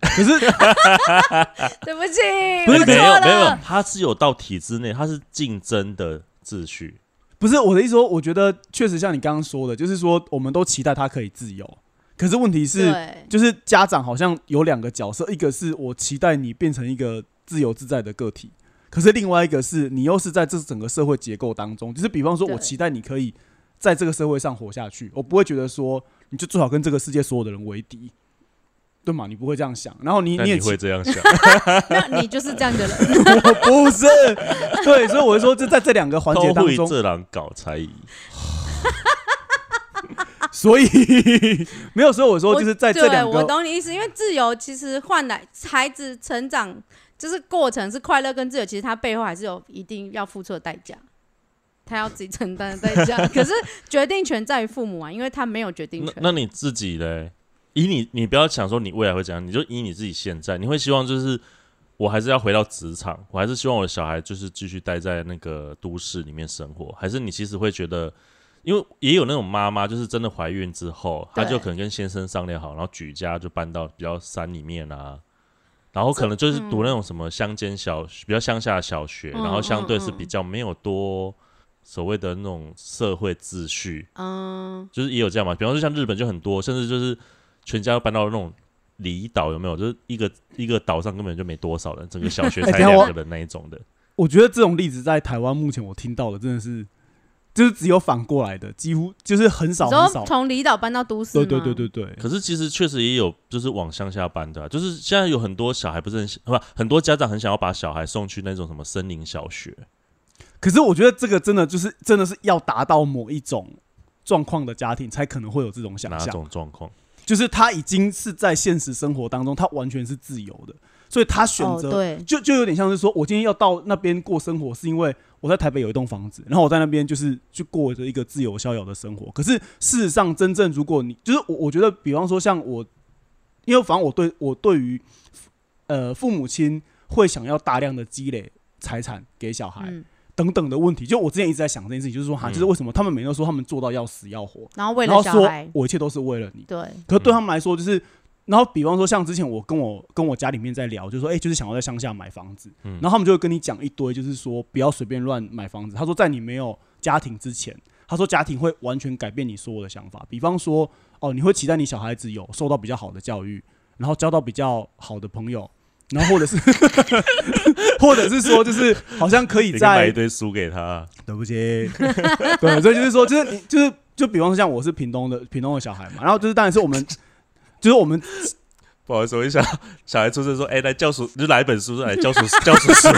可是 对不起，不是没有没有了，。他是有到体制内，他是竞争的秩序。不是我的意思说，我觉得确实像你刚刚说的，就是说我们都期待他可以自由，可是问题是，对，就是家长好像有两个角色，一个是我期待你变成一个自由自在的个体，可是另外一个是你又是在这整个社会结构当中，就是比方说我期待你可以在这个社会上活下去，我不会觉得说你就最好跟这个世界所有的人为敌，对吗？你不会这样想，然后你你你也期会这样想？那你就是这样的人。我不是，对，所以我就说，就在这两个环节当中，这狼搞才艺，所以没有，所以我说就是在这对我两个，懂你意思，因为自由其实换来孩子成长，就是过程是快乐跟自由，其实他背后还是有一定要付出的代价，他要自己承担的代价。可是决定权在于父母啊，因为他没有决定权。那那你自己嘞？以你，你不要想说你未来会怎样，你就以你自己现在，你会希望就是我还是要回到职场，我还是希望我的小孩就是继续待在那个都市里面生活，还是你其实会觉得，因为也有那种妈妈就是真的怀孕之后，她就可能跟先生商量好，然后举家就搬到比较山里面啊。然后可能就是读那种什么乡间小、比较乡下的小学，嗯然后相对是比较没有多所谓的那种社会秩序，嗯，就是也有这样嘛。比方说像日本就很多，甚至就是全家都搬到那种离岛，有没有？就是一个一个岛上根本就没多少人，整个小学才 两个人那一种的。我觉得这种例子在台湾目前我听到的真的是，就是只有反过来的，几乎就是很少很少。从离岛搬到都市对？对对对对，可是其实确实也有，就是往乡下搬的啊、就是现在有很多小孩不是很不，很多家长很想要把小孩送去那种什么森林小学，可是我觉得这个真的就是真的是要达到某一种状况的家庭，才可能会有这种想象哪。种状况？就是他已经是在现实生活当中，他完全是自由的，所以他选择、就就有点像是说，我今天要到那边过生活，是因为我在台北有一栋房子，然后我在那边就是去过着一个自由逍遥的生活。可是事实上，真正如果你就是我，我觉得，比方说像我，因为反正我对我对于呃父母亲会想要大量的积累财产给小孩、嗯，等等的问题，就我之前一直在想这件事情，就是说哈，嗯就是为什么他们每天都说他们做到要死要活，然后为然后说了小孩，我一切都是为了你。对，可是对他们来说，就是，然后比方说像之前我跟我跟我家里面在聊，就说，哎、就是想要在乡下买房子，嗯然后他们就会跟你讲一堆，就是说不要随便乱买房子。他说，在你没有家庭之前，他说家庭会完全改变你所有的想法。比方说，哦，你会期待你小孩子有受到比较好的教育，然后交到比较好的朋友，然后或者是，或者是说，就是好像可以你可以买在一堆书给他，对不起，对，所以就是说，就是你就是就比方说像我是屏东的屏东的小孩嘛，然后就是当然是我们，就是我们不好意思，我一想 小孩出生说：“哎、来教叔，就拿一本书来教叔 教叔叔，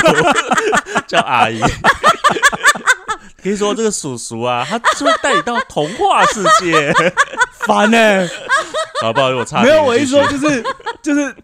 叫阿姨。”可以说这个叔叔啊，他就会带你到童话世界，烦呢、好不好？我差没有，我一说就是就是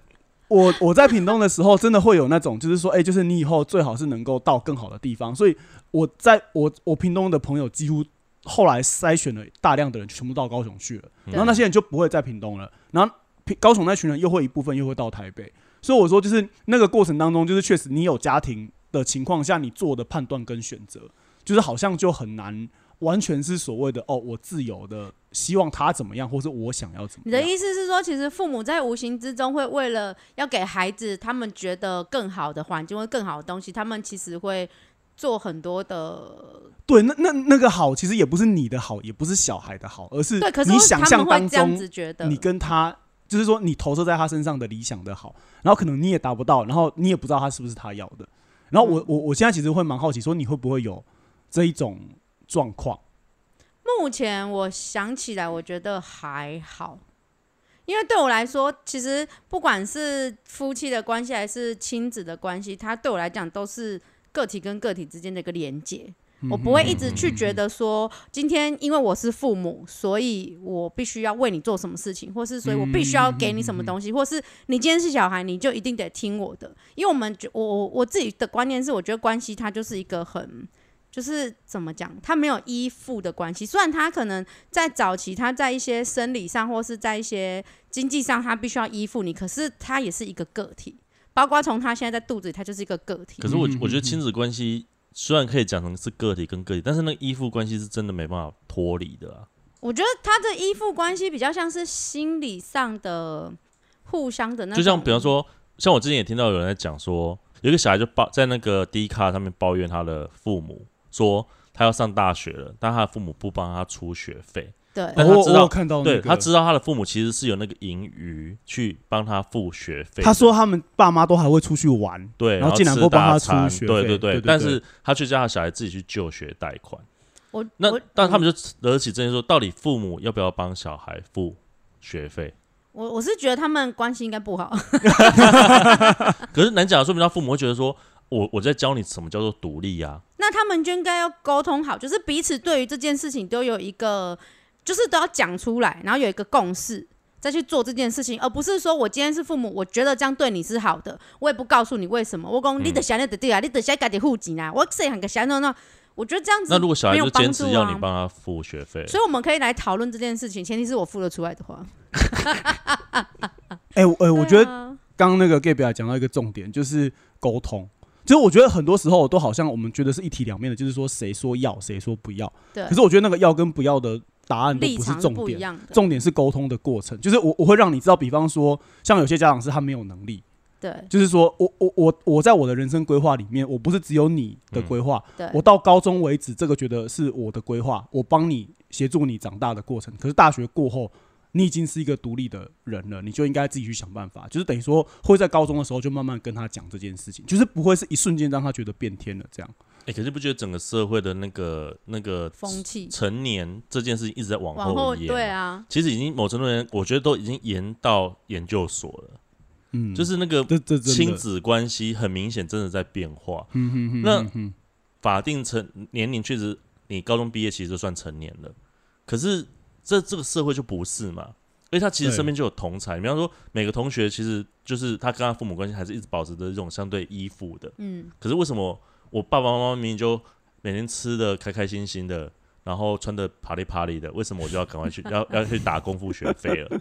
我我在屏东的时候，真的会有那种，就是说，哎、就是你以后最好是能够到更好的地方。所以我在我我屏东的朋友几乎后来筛选了大量的人，全部到高雄去了，嗯然后那些人就不会在屏东了，然后屏高雄那群人又会一部分又会到台北。所以我说，就是那个过程当中，就是确实你有家庭的情况下，你做的判断跟选择，就是好像就很难。完全是所谓的哦，我自由的希望他怎么样，或是我想要怎么你的。意思是说，其实父母在无形之中会为了要给孩子他们觉得更好的环境或更好的东西，他们其实会做很多的对，那那那个好，其实也不是你的好，也不是小孩的好，而是对，可是你想象当中你跟他，就是说你投射在他身上的理想的好，然后可能你也达不到，然后你也不知道他是不是他要的。然后我嗯我我现在其实会蛮好奇，说你会不会有这一种状况？目前我想起来，我觉得还好，因为对我来说，其实不管是夫妻的关系还是亲子的关系，它对我来讲都是个体跟个体之间的一个连接。我不会一直去觉得说，今天因为我是父母，所以我必须要为你做什么事情，或是所以我必须要给你什么东西，或是你今天是小孩，你就一定得听我的。因为我们觉我我我自己的观念是，我觉得关系它就是一个很。就是怎么讲，它没有依附的关系。虽然他可能在早期，他在一些生理上或是在一些经济上，他必须要依附你，可是他也是一个个体。包括从他现在在肚子里，他就是一个个体可。是我嗯我觉得亲子关系虽然可以讲成是个体跟个体，但是那个依附关系是真的没办法脱离的啊。我觉得他的依附关系比较像是心理上的互相的那，就像比方说，像我之前也听到有人在讲说，有一个小孩就抱在那个 D 卡上面抱怨他的父母，说他要上大学了，但他的父母不帮他出学费。对我但他知道看到、那个，对他知道他的父母其实是有那个盈余去帮他付学费。他说他们爸妈都还会出去玩，对，然后竟然吃不帮他出学对对费对对对但是他却叫他小孩自己去就学贷款。我那我但他们就惹起争议说，到底父母要不要帮小孩付学费？我我是觉得他们关系应该不好 可是难讲，说明他父母会觉得说，我我在教你什么叫做独立呀、那他们就应该要沟通好，就是彼此对于这件事情都有一个就是都要讲出来，然后有一个共识。再去做这件事情，而不是说我今天是父母，我觉得这样对你是好的，我也不告诉你为什么。我讲你得想你的对啊，你得想家己户籍啊，我谁很个想那那，我觉得这样子那如果小孩没有就坚持要你帮他付学费，所以我们可以来讨论这件事情，前提是我付得出来的话。哎、我哎、我觉得刚刚那个 Gabe 讲到一个重点，就是沟通。其实我觉得很多时候都好像我们觉得是一体两面的，就是说谁说要，谁说不要。对可是我觉得那个要跟不要的答案都不是重点。重点是沟通的过程。就是我我会让你知道，比方说像有些家长是他没有能力，对就是说我我我我在我的人生规划里面，我不是只有你的规划，对，我到高中为止，这个觉得是我的规划，我帮你协助你长大的过程。可是大学过后，你已经是一个独立的人了，你就应该自己去想办法。就是等于说，会在高中的时候就慢慢跟他讲这件事情，就是不会是一瞬间让他觉得变天了这样。哎、可是不觉得整个社会的那个那个风气成年这件事情一直在往往后延？对，啊，其实已经某程度上，我觉得都已经延到研究所了，嗯，就是那个亲，子关系很明显真的在变化。嗯哼哼那法定成年龄确实，你高中毕业其实就算成年了，可是这这个社会就不是嘛？因为他其实身边就有同才，比方说每个同学其实就是他跟他父母关系还是一直保持着这种相对依附的。嗯，可是为什么我爸爸妈妈明明就每天吃的开开心心的，然后穿的啪里啪里的，为什么我就要赶快去 要要去打功夫学费了？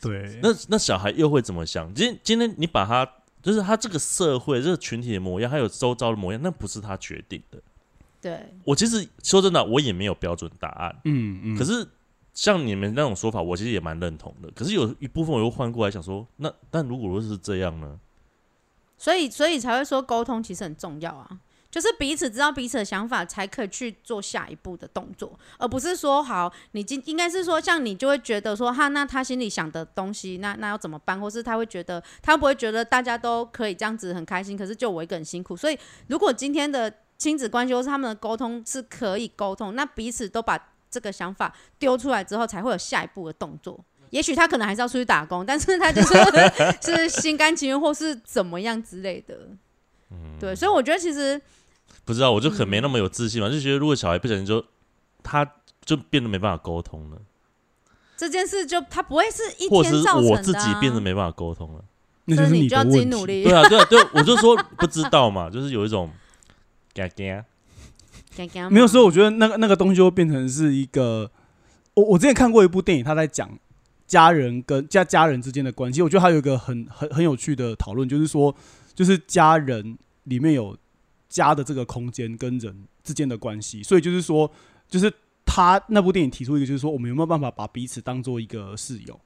对，那那小孩又会怎么想？今天今天你把他就是他这个社会这个群体的模样，还有周遭的模样，那不是他决定的。对，我其实说真的，我也没有标准答案。嗯嗯，可是像你们那种说法，我其实也蛮认同的。可是有一部分我又换过来想说，那但如果是这样呢？所以所以才会说沟通其实很重要啊。就是彼此知道彼此的想法，才可以去做下一步的动作，而不是说好，你今应该是说，像你就会觉得说，哈，那他心里想的东西，那那要怎么办？或是他会觉得，他不会觉得大家都可以这样子很开心，可是就我一个人辛苦。所以，如果今天的亲子关系或是他们的沟通是可以沟通，那彼此都把这个想法丢出来之后，才会有下一步的动作。也许他可能还是要出去打工，但是他就是 是心甘情愿，或是怎么样之类的。嗯对，所以我觉得其实不知道，我就很没那么有自信嘛，就觉得如果小孩不小心就他就变得没办法沟通了，这件事就他不会是一天造成的、啊，我自己变得没办法沟通了。那就是你所以你就要。自己努力对。啊，对啊，对啊，我就说不知道嘛，就是有一种嘎嘎，嘎嘎没有，所以我觉得那个那个东西就会变成是一个，我我之前看过一部电影，他在讲家人跟家家人之间的关系。我觉得还有一个很很很有趣的讨论，就是说，就是家人里面有家的这个空间跟人之间的关系。所以就是说，就是他那部电影提出一个，就是说我们有没有办法把彼此当做一个室友？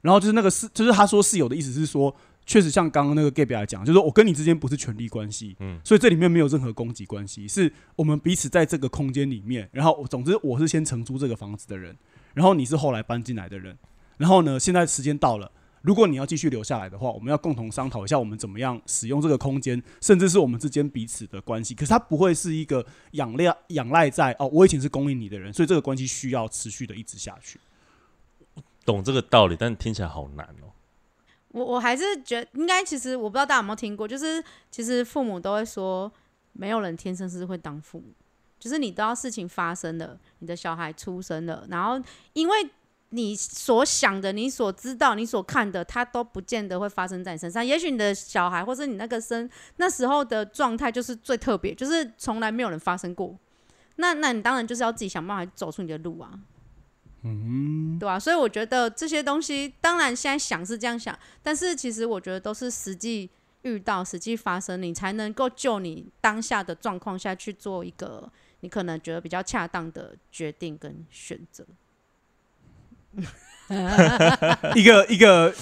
然后就是那个室，就是他说室友的意思是说，确实像刚刚那个 Gabe 来讲，就是说我跟你之间不是权力关系，嗯所以这里面没有任何供给关系，是我们彼此在这个空间里面，然后总之我是先承租这个房子的人，然后你是后来搬进来的人，然后呢，现在时间到了。如果你要继续留下来的话，我们要共同商讨一下我们怎么样使用这个空间，甚至是我们之间彼此的关系。可是它不会是一个仰赖仰赖在哦，我以前是供应你的人，所以这个关系需要持续的一直下去。懂这个道理，但听起来好难哦。我我还是觉得应该，其实我不知道大家有没有听过，就是其实父母都会说，没有人天生是会当父母，就是你都要事情发生了，你的小孩出生了，然后因为你所想的、你所知道、你所看的，它都不见得会发生在你身上。也许你的小孩或是你那个生那时候的状态就是最特别，就是从来没有人发生过。那那你当然就是要自己想办法走出你的路啊。嗯，对啊，所以我觉得这些东西，当然现在想是这样想，但是其实我觉得都是实际遇到、实际发生，你才能够就你当下的状况下去做一个你可能觉得比较恰当的决定跟选择。一个一个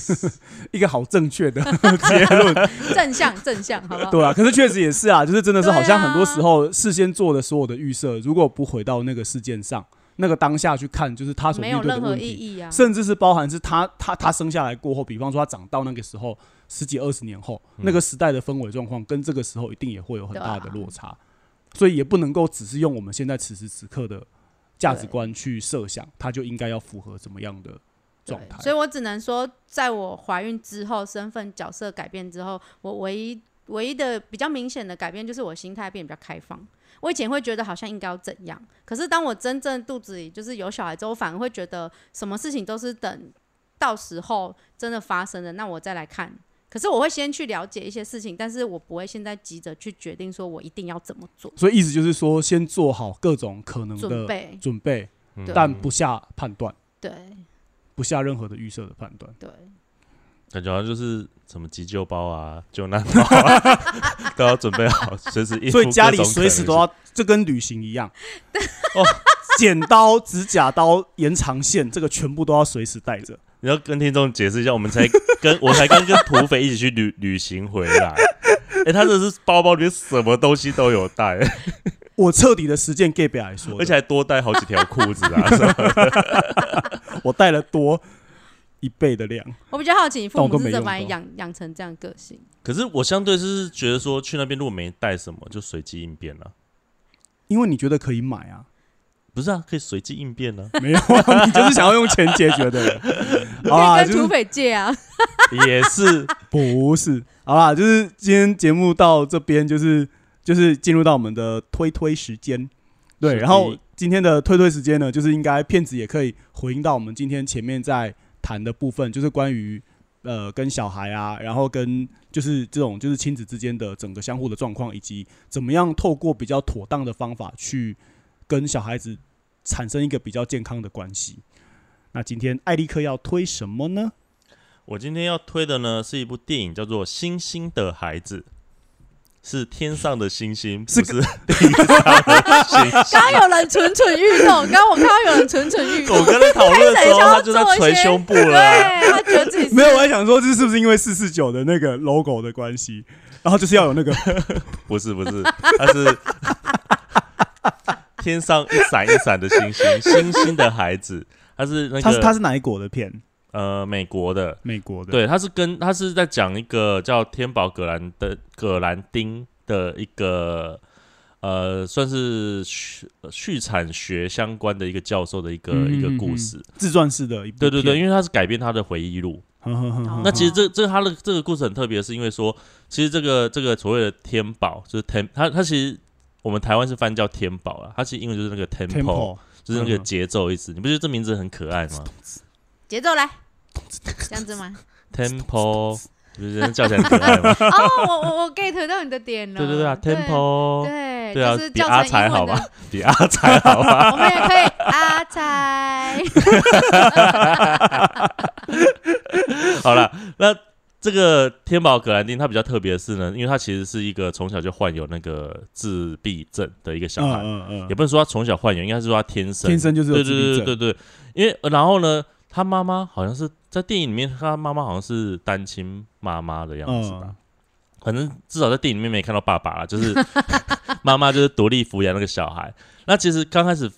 一个好正确的 结论，正向正向，好不好？对啊。可是确实也是啊，就是真的是好像很多时候事先做的所有的预设，如果不回到那个事件上，那个当下去看，就是他所面没有任何对的问题，意义啊。甚至是包含是他他他生下来过后，比方说他长到那个时候十几二十年后，嗯那个时代的氛围状况跟这个时候一定也会有很大的落差，所以也不能够只是用我们现在此时此刻的价值观去设想，他就应该要符合什么样的状态。所以我只能说，在我怀孕之后，身份角色改变之后，我唯一唯一的比较明显的改变就是我心态变比较开放。我以前会觉得好像应该要怎样，可是当我真正肚子里就是有小孩之后，反而会觉得什么事情都是等到时候真的发生了，那我再来看。可是我会先去了解一些事情，但是我不会现在急着去决定说我一定要怎么做。所以意思就是说，先做好各种可能的准备，准备，但不下判断，对不下任何的预设的判断。对，感觉好像就是什么急救包啊、救难包啊，都要准备好，随时应付所以家里随时都。要，这跟旅行一样。哦，剪刀、指甲刀、延长线，这个全部都要随时带着。你要跟听众解释一下，我们才跟 我才刚跟土匪一起去旅旅行回来，哎、他这是包包里面什么东西都有带，我彻底的实践 gay 表来说，而且还多带好几条裤子啊，什么我带了多一倍的量。我比较好奇，你父母是怎么养养成这样个性？可是我相对是觉得说，去那边如果没带什么，就随机应变了、因为你觉得可以买啊，不是啊，可以随机应变呢、没有啊，你就是想要用钱解决的人。好啦，跟土匪借啊，也是。不是，好啦，就是今天节目到这边，就是就是进入到我们的推推时间。对，然后今天的推推时间呢，就是应该骗子也可以回应到我们今天前面在谈的部分，就是关于呃跟小孩啊，然后跟就是这种就是亲子之间的整个相互的状况，以及怎么样透过比较妥当的方法去跟小孩子产生一个比较健康的关系。那今天艾利克要推什么呢？我今天要推的呢是一部电影，叫做《星星的孩子》，是天上的星星，是不是是地上的星星。刚刚有人蠢蠢欲动，刚刚我看到有人蠢蠢欲动我，跟他讨论的时候，他就在捶胸部对了啊、他觉得自己 没有，我还想说，这是不是因为四四九的那个 logo 的关系，然后就是要有那个 不是不是，他是天上一闪一闪的星星，星星的孩子，他是那个他是他是哪一国的片？呃美国的，美国的。，对，他是跟他是在讲一个叫天宝葛兰的葛兰丁的一个呃，算是续续产学相关的一个教授的一个、嗯一个故事。自传式的一部对对对，因为他是改编他的回忆录。那其实这这他的这个故事很特别，是因为说，其实这个这个所谓的天宝就是 tem，他他其实我们台湾是翻叫天宝啊，它其实英文就是那个 tempo，, tempo 就是那个嗯节奏意思。你不觉得这名字很可爱吗节奏来，这样子吗？？tempo，你不是叫起来很可爱吗？哦，我我我 get 到你的点了。对对对啊，tempo，对对啊就是，叫比阿才好吧？比阿才好吧？我们也可以阿才。好了，那这个天宝格兰丁他比较特别的是呢，因为他其实是一个从小就患有那个自闭症的一个小嗯孩，嗯嗯也不能说他从小患有，应该是说他天生。天生就是有对对对对对，因为呃然后呢，他妈妈好像是在电影里面，他妈妈好像是单亲妈妈的样子吧。嗯。反正至少在电影里面没看到爸爸啦，就是 妈妈就是独立抚养那个小孩。那其实刚开始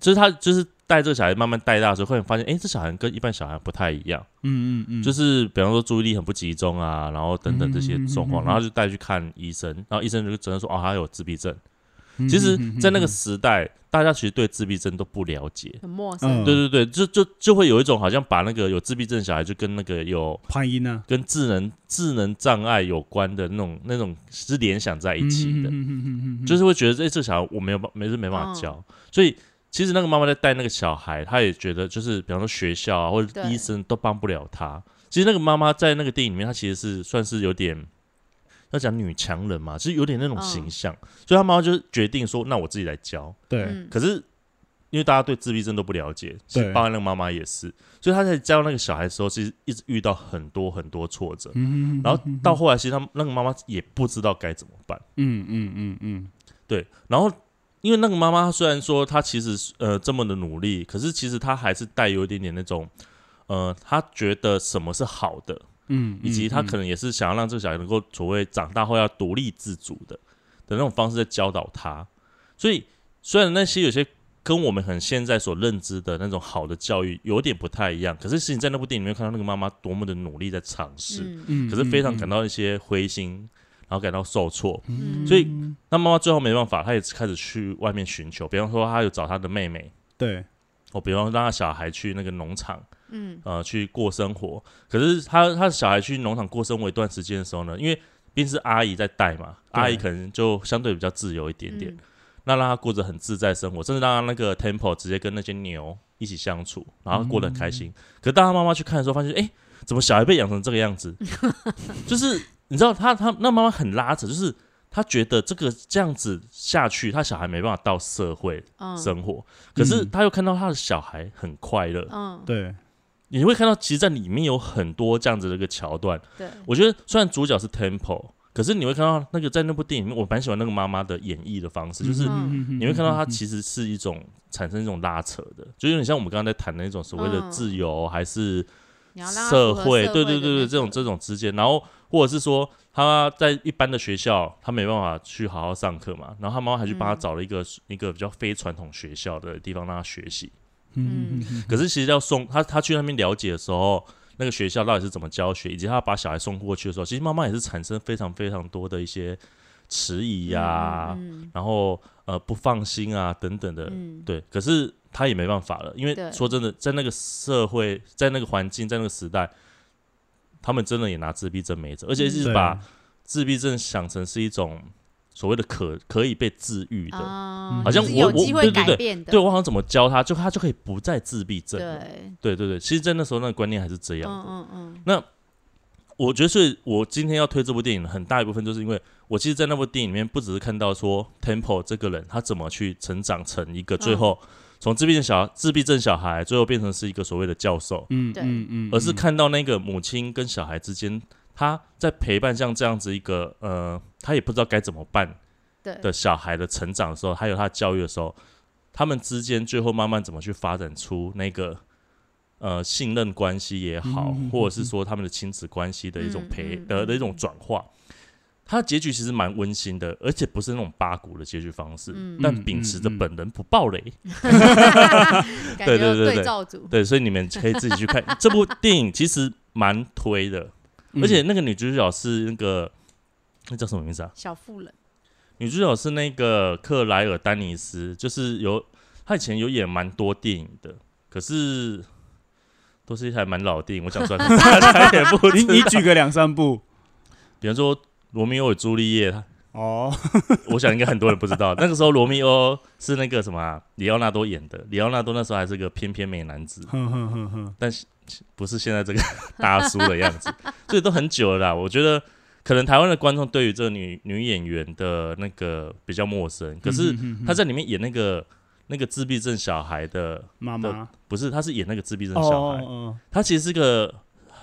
就是他就是带这个小孩慢慢带大的时候，会发现，哎、这小孩跟一般小孩不太一样。嗯嗯嗯，就是比方说注意力很不集中啊，然后等等这些状况，嗯嗯嗯嗯然后就带去看医生，然后医生就只能说哦，他有自闭症。嗯其实在那个嗯。时代，大家其实对自闭症都不了解。很陌嗯生，对对对，就就就会有一种好像把那个有自闭症的小孩就跟那个有拍音啊跟智能智能障碍有关的那种那种是联想在一起的，的就是会觉得哎、这小孩我没有办没是没办法教，所以其实那个妈妈在带那个小孩，她也觉得就是比方说学校啊或者对医生都帮不了她。其实那个妈妈在那个电影里面，她其实是算是有点要讲女强人嘛，就是有点那种嗯形象，所以她妈妈就决定说，那我自己来教。对，嗯，可是因为大家对自闭症都不了解，其实包括那个妈妈也是，所以她在教那个小孩的时候，其实一直遇到很多很多挫折。嗯然后到后来，其实他那个妈妈也不知道该怎么办。嗯嗯嗯嗯对，然后因为那个妈妈虽然说她其实呃这么的努力，可是其实她还是带有一点点那种呃，她觉得什么是好的，嗯，以及她可能也是想要让这个小孩能够所谓长大后要独立自主的的那种方式在教导他。所以虽然那些有些跟我们很现在所认知的那种好的教育有点不太一样，可是其实你在那部电影里面看到那个妈妈多么的努力在尝试，嗯。嗯可是非常感到一些灰心，然后感到受挫。嗯所以那妈妈最后没办法，她也开始去外面寻求，比方说她有找她的妹妹，对，哦，比方说让她小孩去那个农场，嗯呃，去过生活。可是她她的小孩去农场过生活一段时间的时候呢，因为毕竟是阿姨在带嘛，阿姨可能就相对比较自由一点点，嗯那让他过着很自在生活，甚至让他那个 temple 直接跟那些牛一起相处，然后过得很开心。可是当他妈妈去看的时候，发现哎、诶怎么小孩被养成这个样子？就是你知道他他那妈妈很拉扯，就是他觉得这个这样子下去，他小孩没办法到社会嗯。生活，可是他又看到他的小孩很快乐，嗯，对，你会看到其实，在里面有很多这样子的一个桥段。对，我觉得虽然主角是 Temple，可是你会看到那个在那部电影里面，我蛮喜欢那个妈妈的演绎的方式，就是嗯你会看到她其实是一种产生一种拉扯的，就有点像我们刚刚在谈的那种所谓的嗯。自由还是社会，对对对对，这种这种之间，然后或者是说他在一般的学校，他没办法去好好上课嘛，然后他妈妈还去帮他嗯。找了一个、一个比较非传统学校的地方让他学习，嗯嗯可是其实要送他他去那边了解的时候，那个学校到底是怎么教学，以及他把小孩送过去的时候，其实妈妈也是产生非常非常多的一些迟疑呀、嗯。然后呃不放心啊等等的，嗯，对。可是他也没办法了，因为说真的，在那个社会，在那个环境，在那个时代，他们真的也拿自闭症没辙，而且是把自闭症想成是一种所谓的可可以被治愈的。啊好像就是我我有机会对对对。改变的，对我好像怎么教他，就他就可以不再自闭症了。对，对对对，其实，在那时候那个观念还是这样的。嗯嗯嗯，我觉得，所以我今天要推这部电影，很大一部分就是因为我其实，在那部电影里面，不只是看到说 Temple 这个人他怎么去成长成一个最后从自闭症小自闭症小孩，最后变成是一个所谓的教授，嗯对。嗯嗯，而是看到那个母亲跟小孩之间，他在陪伴像这样子一个呃，他也不知道该怎么办对。的小孩的成长的时候，还有他教育的时候，他们之间最后慢慢怎么去发展出那个呃信任关系也好，或者是说他们的亲子关系的一种培、嗯嗯。的的一种转化。它的结局其实蛮温馨的，而且不是那种八股的结局方式，嗯。但秉持着本人不暴雷，对对对对。对所以你们可以自己去看。这部电影，其实蛮推的，嗯。而且那个女主角是那个那叫什么名字啊？小妇人，女主角是那个克莱尔丹尼斯，就是有她以前有演蛮多电影的，可是都是一台蛮老的电影，我讲出来 大家也不你你。举个两三部。比方说《罗密欧与朱丽叶》，哦，我想应该很多人不知道，那个时候罗密欧是那个什么、啊、里奥纳多演的，里奥纳多那时候还是个翩翩美男子，哼哼哼哼，但是不是现在这个大叔的样子，所以都很久了啦。我觉得可能台湾的观众对于这个女女演员的那个比较陌生，可是她在里面演那个那个自闭症小孩的，妈妈。不是，她是演那个自闭症哦小孩，哦。她其实是个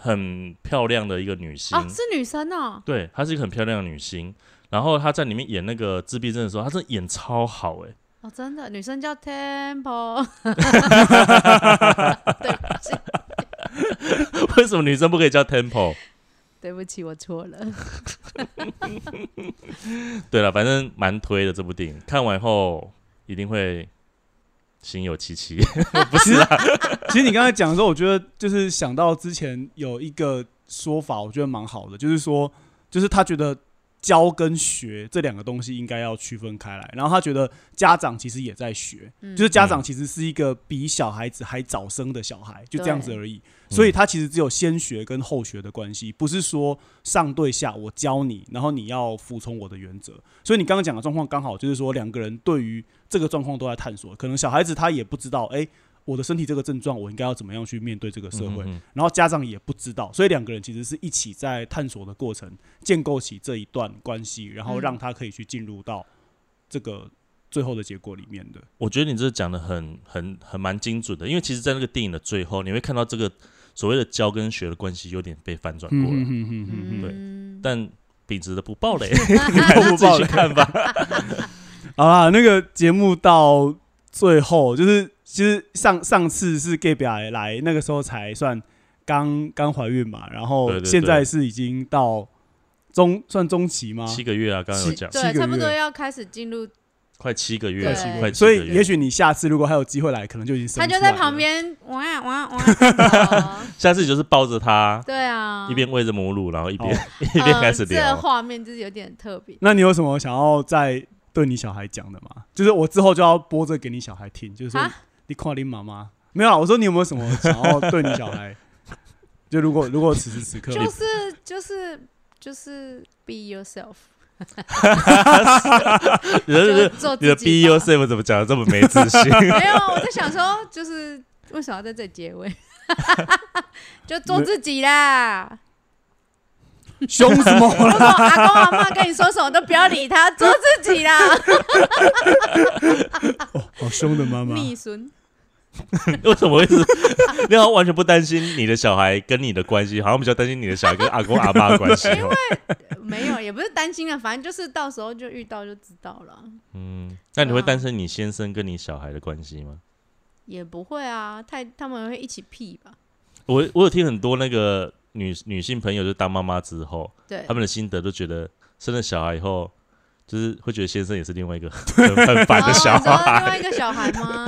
很漂亮的一个女星，啊，是女生哦，对，她是一个很漂亮的女星。然后她在里面演那个自闭症的时候，她真的演超好哎、哦，真的，女生叫 Temple，对不起，为什么女生不可以叫 Temple？对不起，我错了。对了，反正蛮推的这部电影，看完后一定会心有戚戚。不是 啦，其实你刚才讲的时候，我觉得就是想到之前有一个说法，我觉得蛮好的，就是说，就是他觉得教跟学这两个东西应该要区分开来，然后他觉得家长其实也在学，嗯就是家长其实是一个比小孩子还早生的小孩，就这样子而已。所以他其实只有先学跟后学的关系，不是说上对下我教你，然后你要服从我的原则。所以你刚刚讲的状况刚好就是说两个人对于这个状况都在探索，可能小孩子他也不知道，哎、我的身体这个症状，我应该要怎么样去面对这个社会，然后家长也不知道，所以两个人其实是一起在探索的过程，建构起这一段关系，然后嗯让他可以去进入到这个最后的结果里面的。我觉得你这讲的很很很蛮精准的，因为其实，在那个电影的最后，你会看到这个所谓的教跟学的关系有点被翻转过来，嗯哼哼哼哼对嗯，但秉持的不暴雷，不自己爆雷看吧。好啦，那个节目到最后，就是其实上上次是 gay 表来，那个时候才算刚刚怀孕嘛，然后现在是已经到中算中期吗？七个月啊，刚刚有讲，对，差不多要开始进入，快七个月快七所以也许你下次如果还有机会来，可能就已经生他就在旁。边哇哇哇下次就是抱着他，对啊，一边喂着母乳，然后一边哦 一边开始呃这。画面就是有点特别。那你有什么想要再对你小孩讲的吗？就是我之后就要播这给你小孩听，就是啊你夸你妈妈没有啦。我说你有没有什么想要对你小孩？就如果如果此时此刻，就是就是就是 be yourself，你的就做你的 be。yourself 怎么讲的这么没自信？没有，我在想说，就是为什么要在这里结尾？就做自己啦。凶什么如果阿公阿妈跟你说什么，都不要理他，做自己啦。好凶的妈妈，逆孙，为什么会是？你好像完全不担心你的小孩跟你的关系，好像比较担心你的小孩跟阿公阿妈的关系哦。没有，也不是担心啊，反正就是到时候就遇到就知道了。嗯，那你会担心你先生跟你小孩的关系吗？也不会啊，太他们会一起屁吧？我我有听很多那个女女性朋友，就当妈妈之后，对他，们的心得都觉得生了小孩以后，就是会觉得先生也是另外一个很 很烦的小哦另孩外一个小孩吗？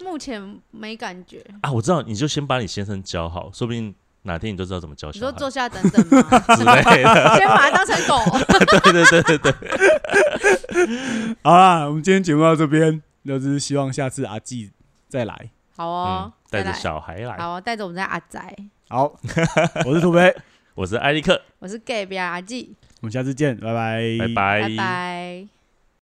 目前没感觉。啊。我知道，你就先把你先生教好，说不定哪天你就知道怎么教你说孩坐下等等吗？之类的。先把它当成狗。对对对对对，好啦，我们今天节目到这边，就是希望下次阿纪再来。好嗯哦，，带着来小孩来。好哦，带着我们家阿仔，好，我是土肥，我是艾利克，我是 gay 比阿纪，我们下次见，拜拜，拜拜。拜拜。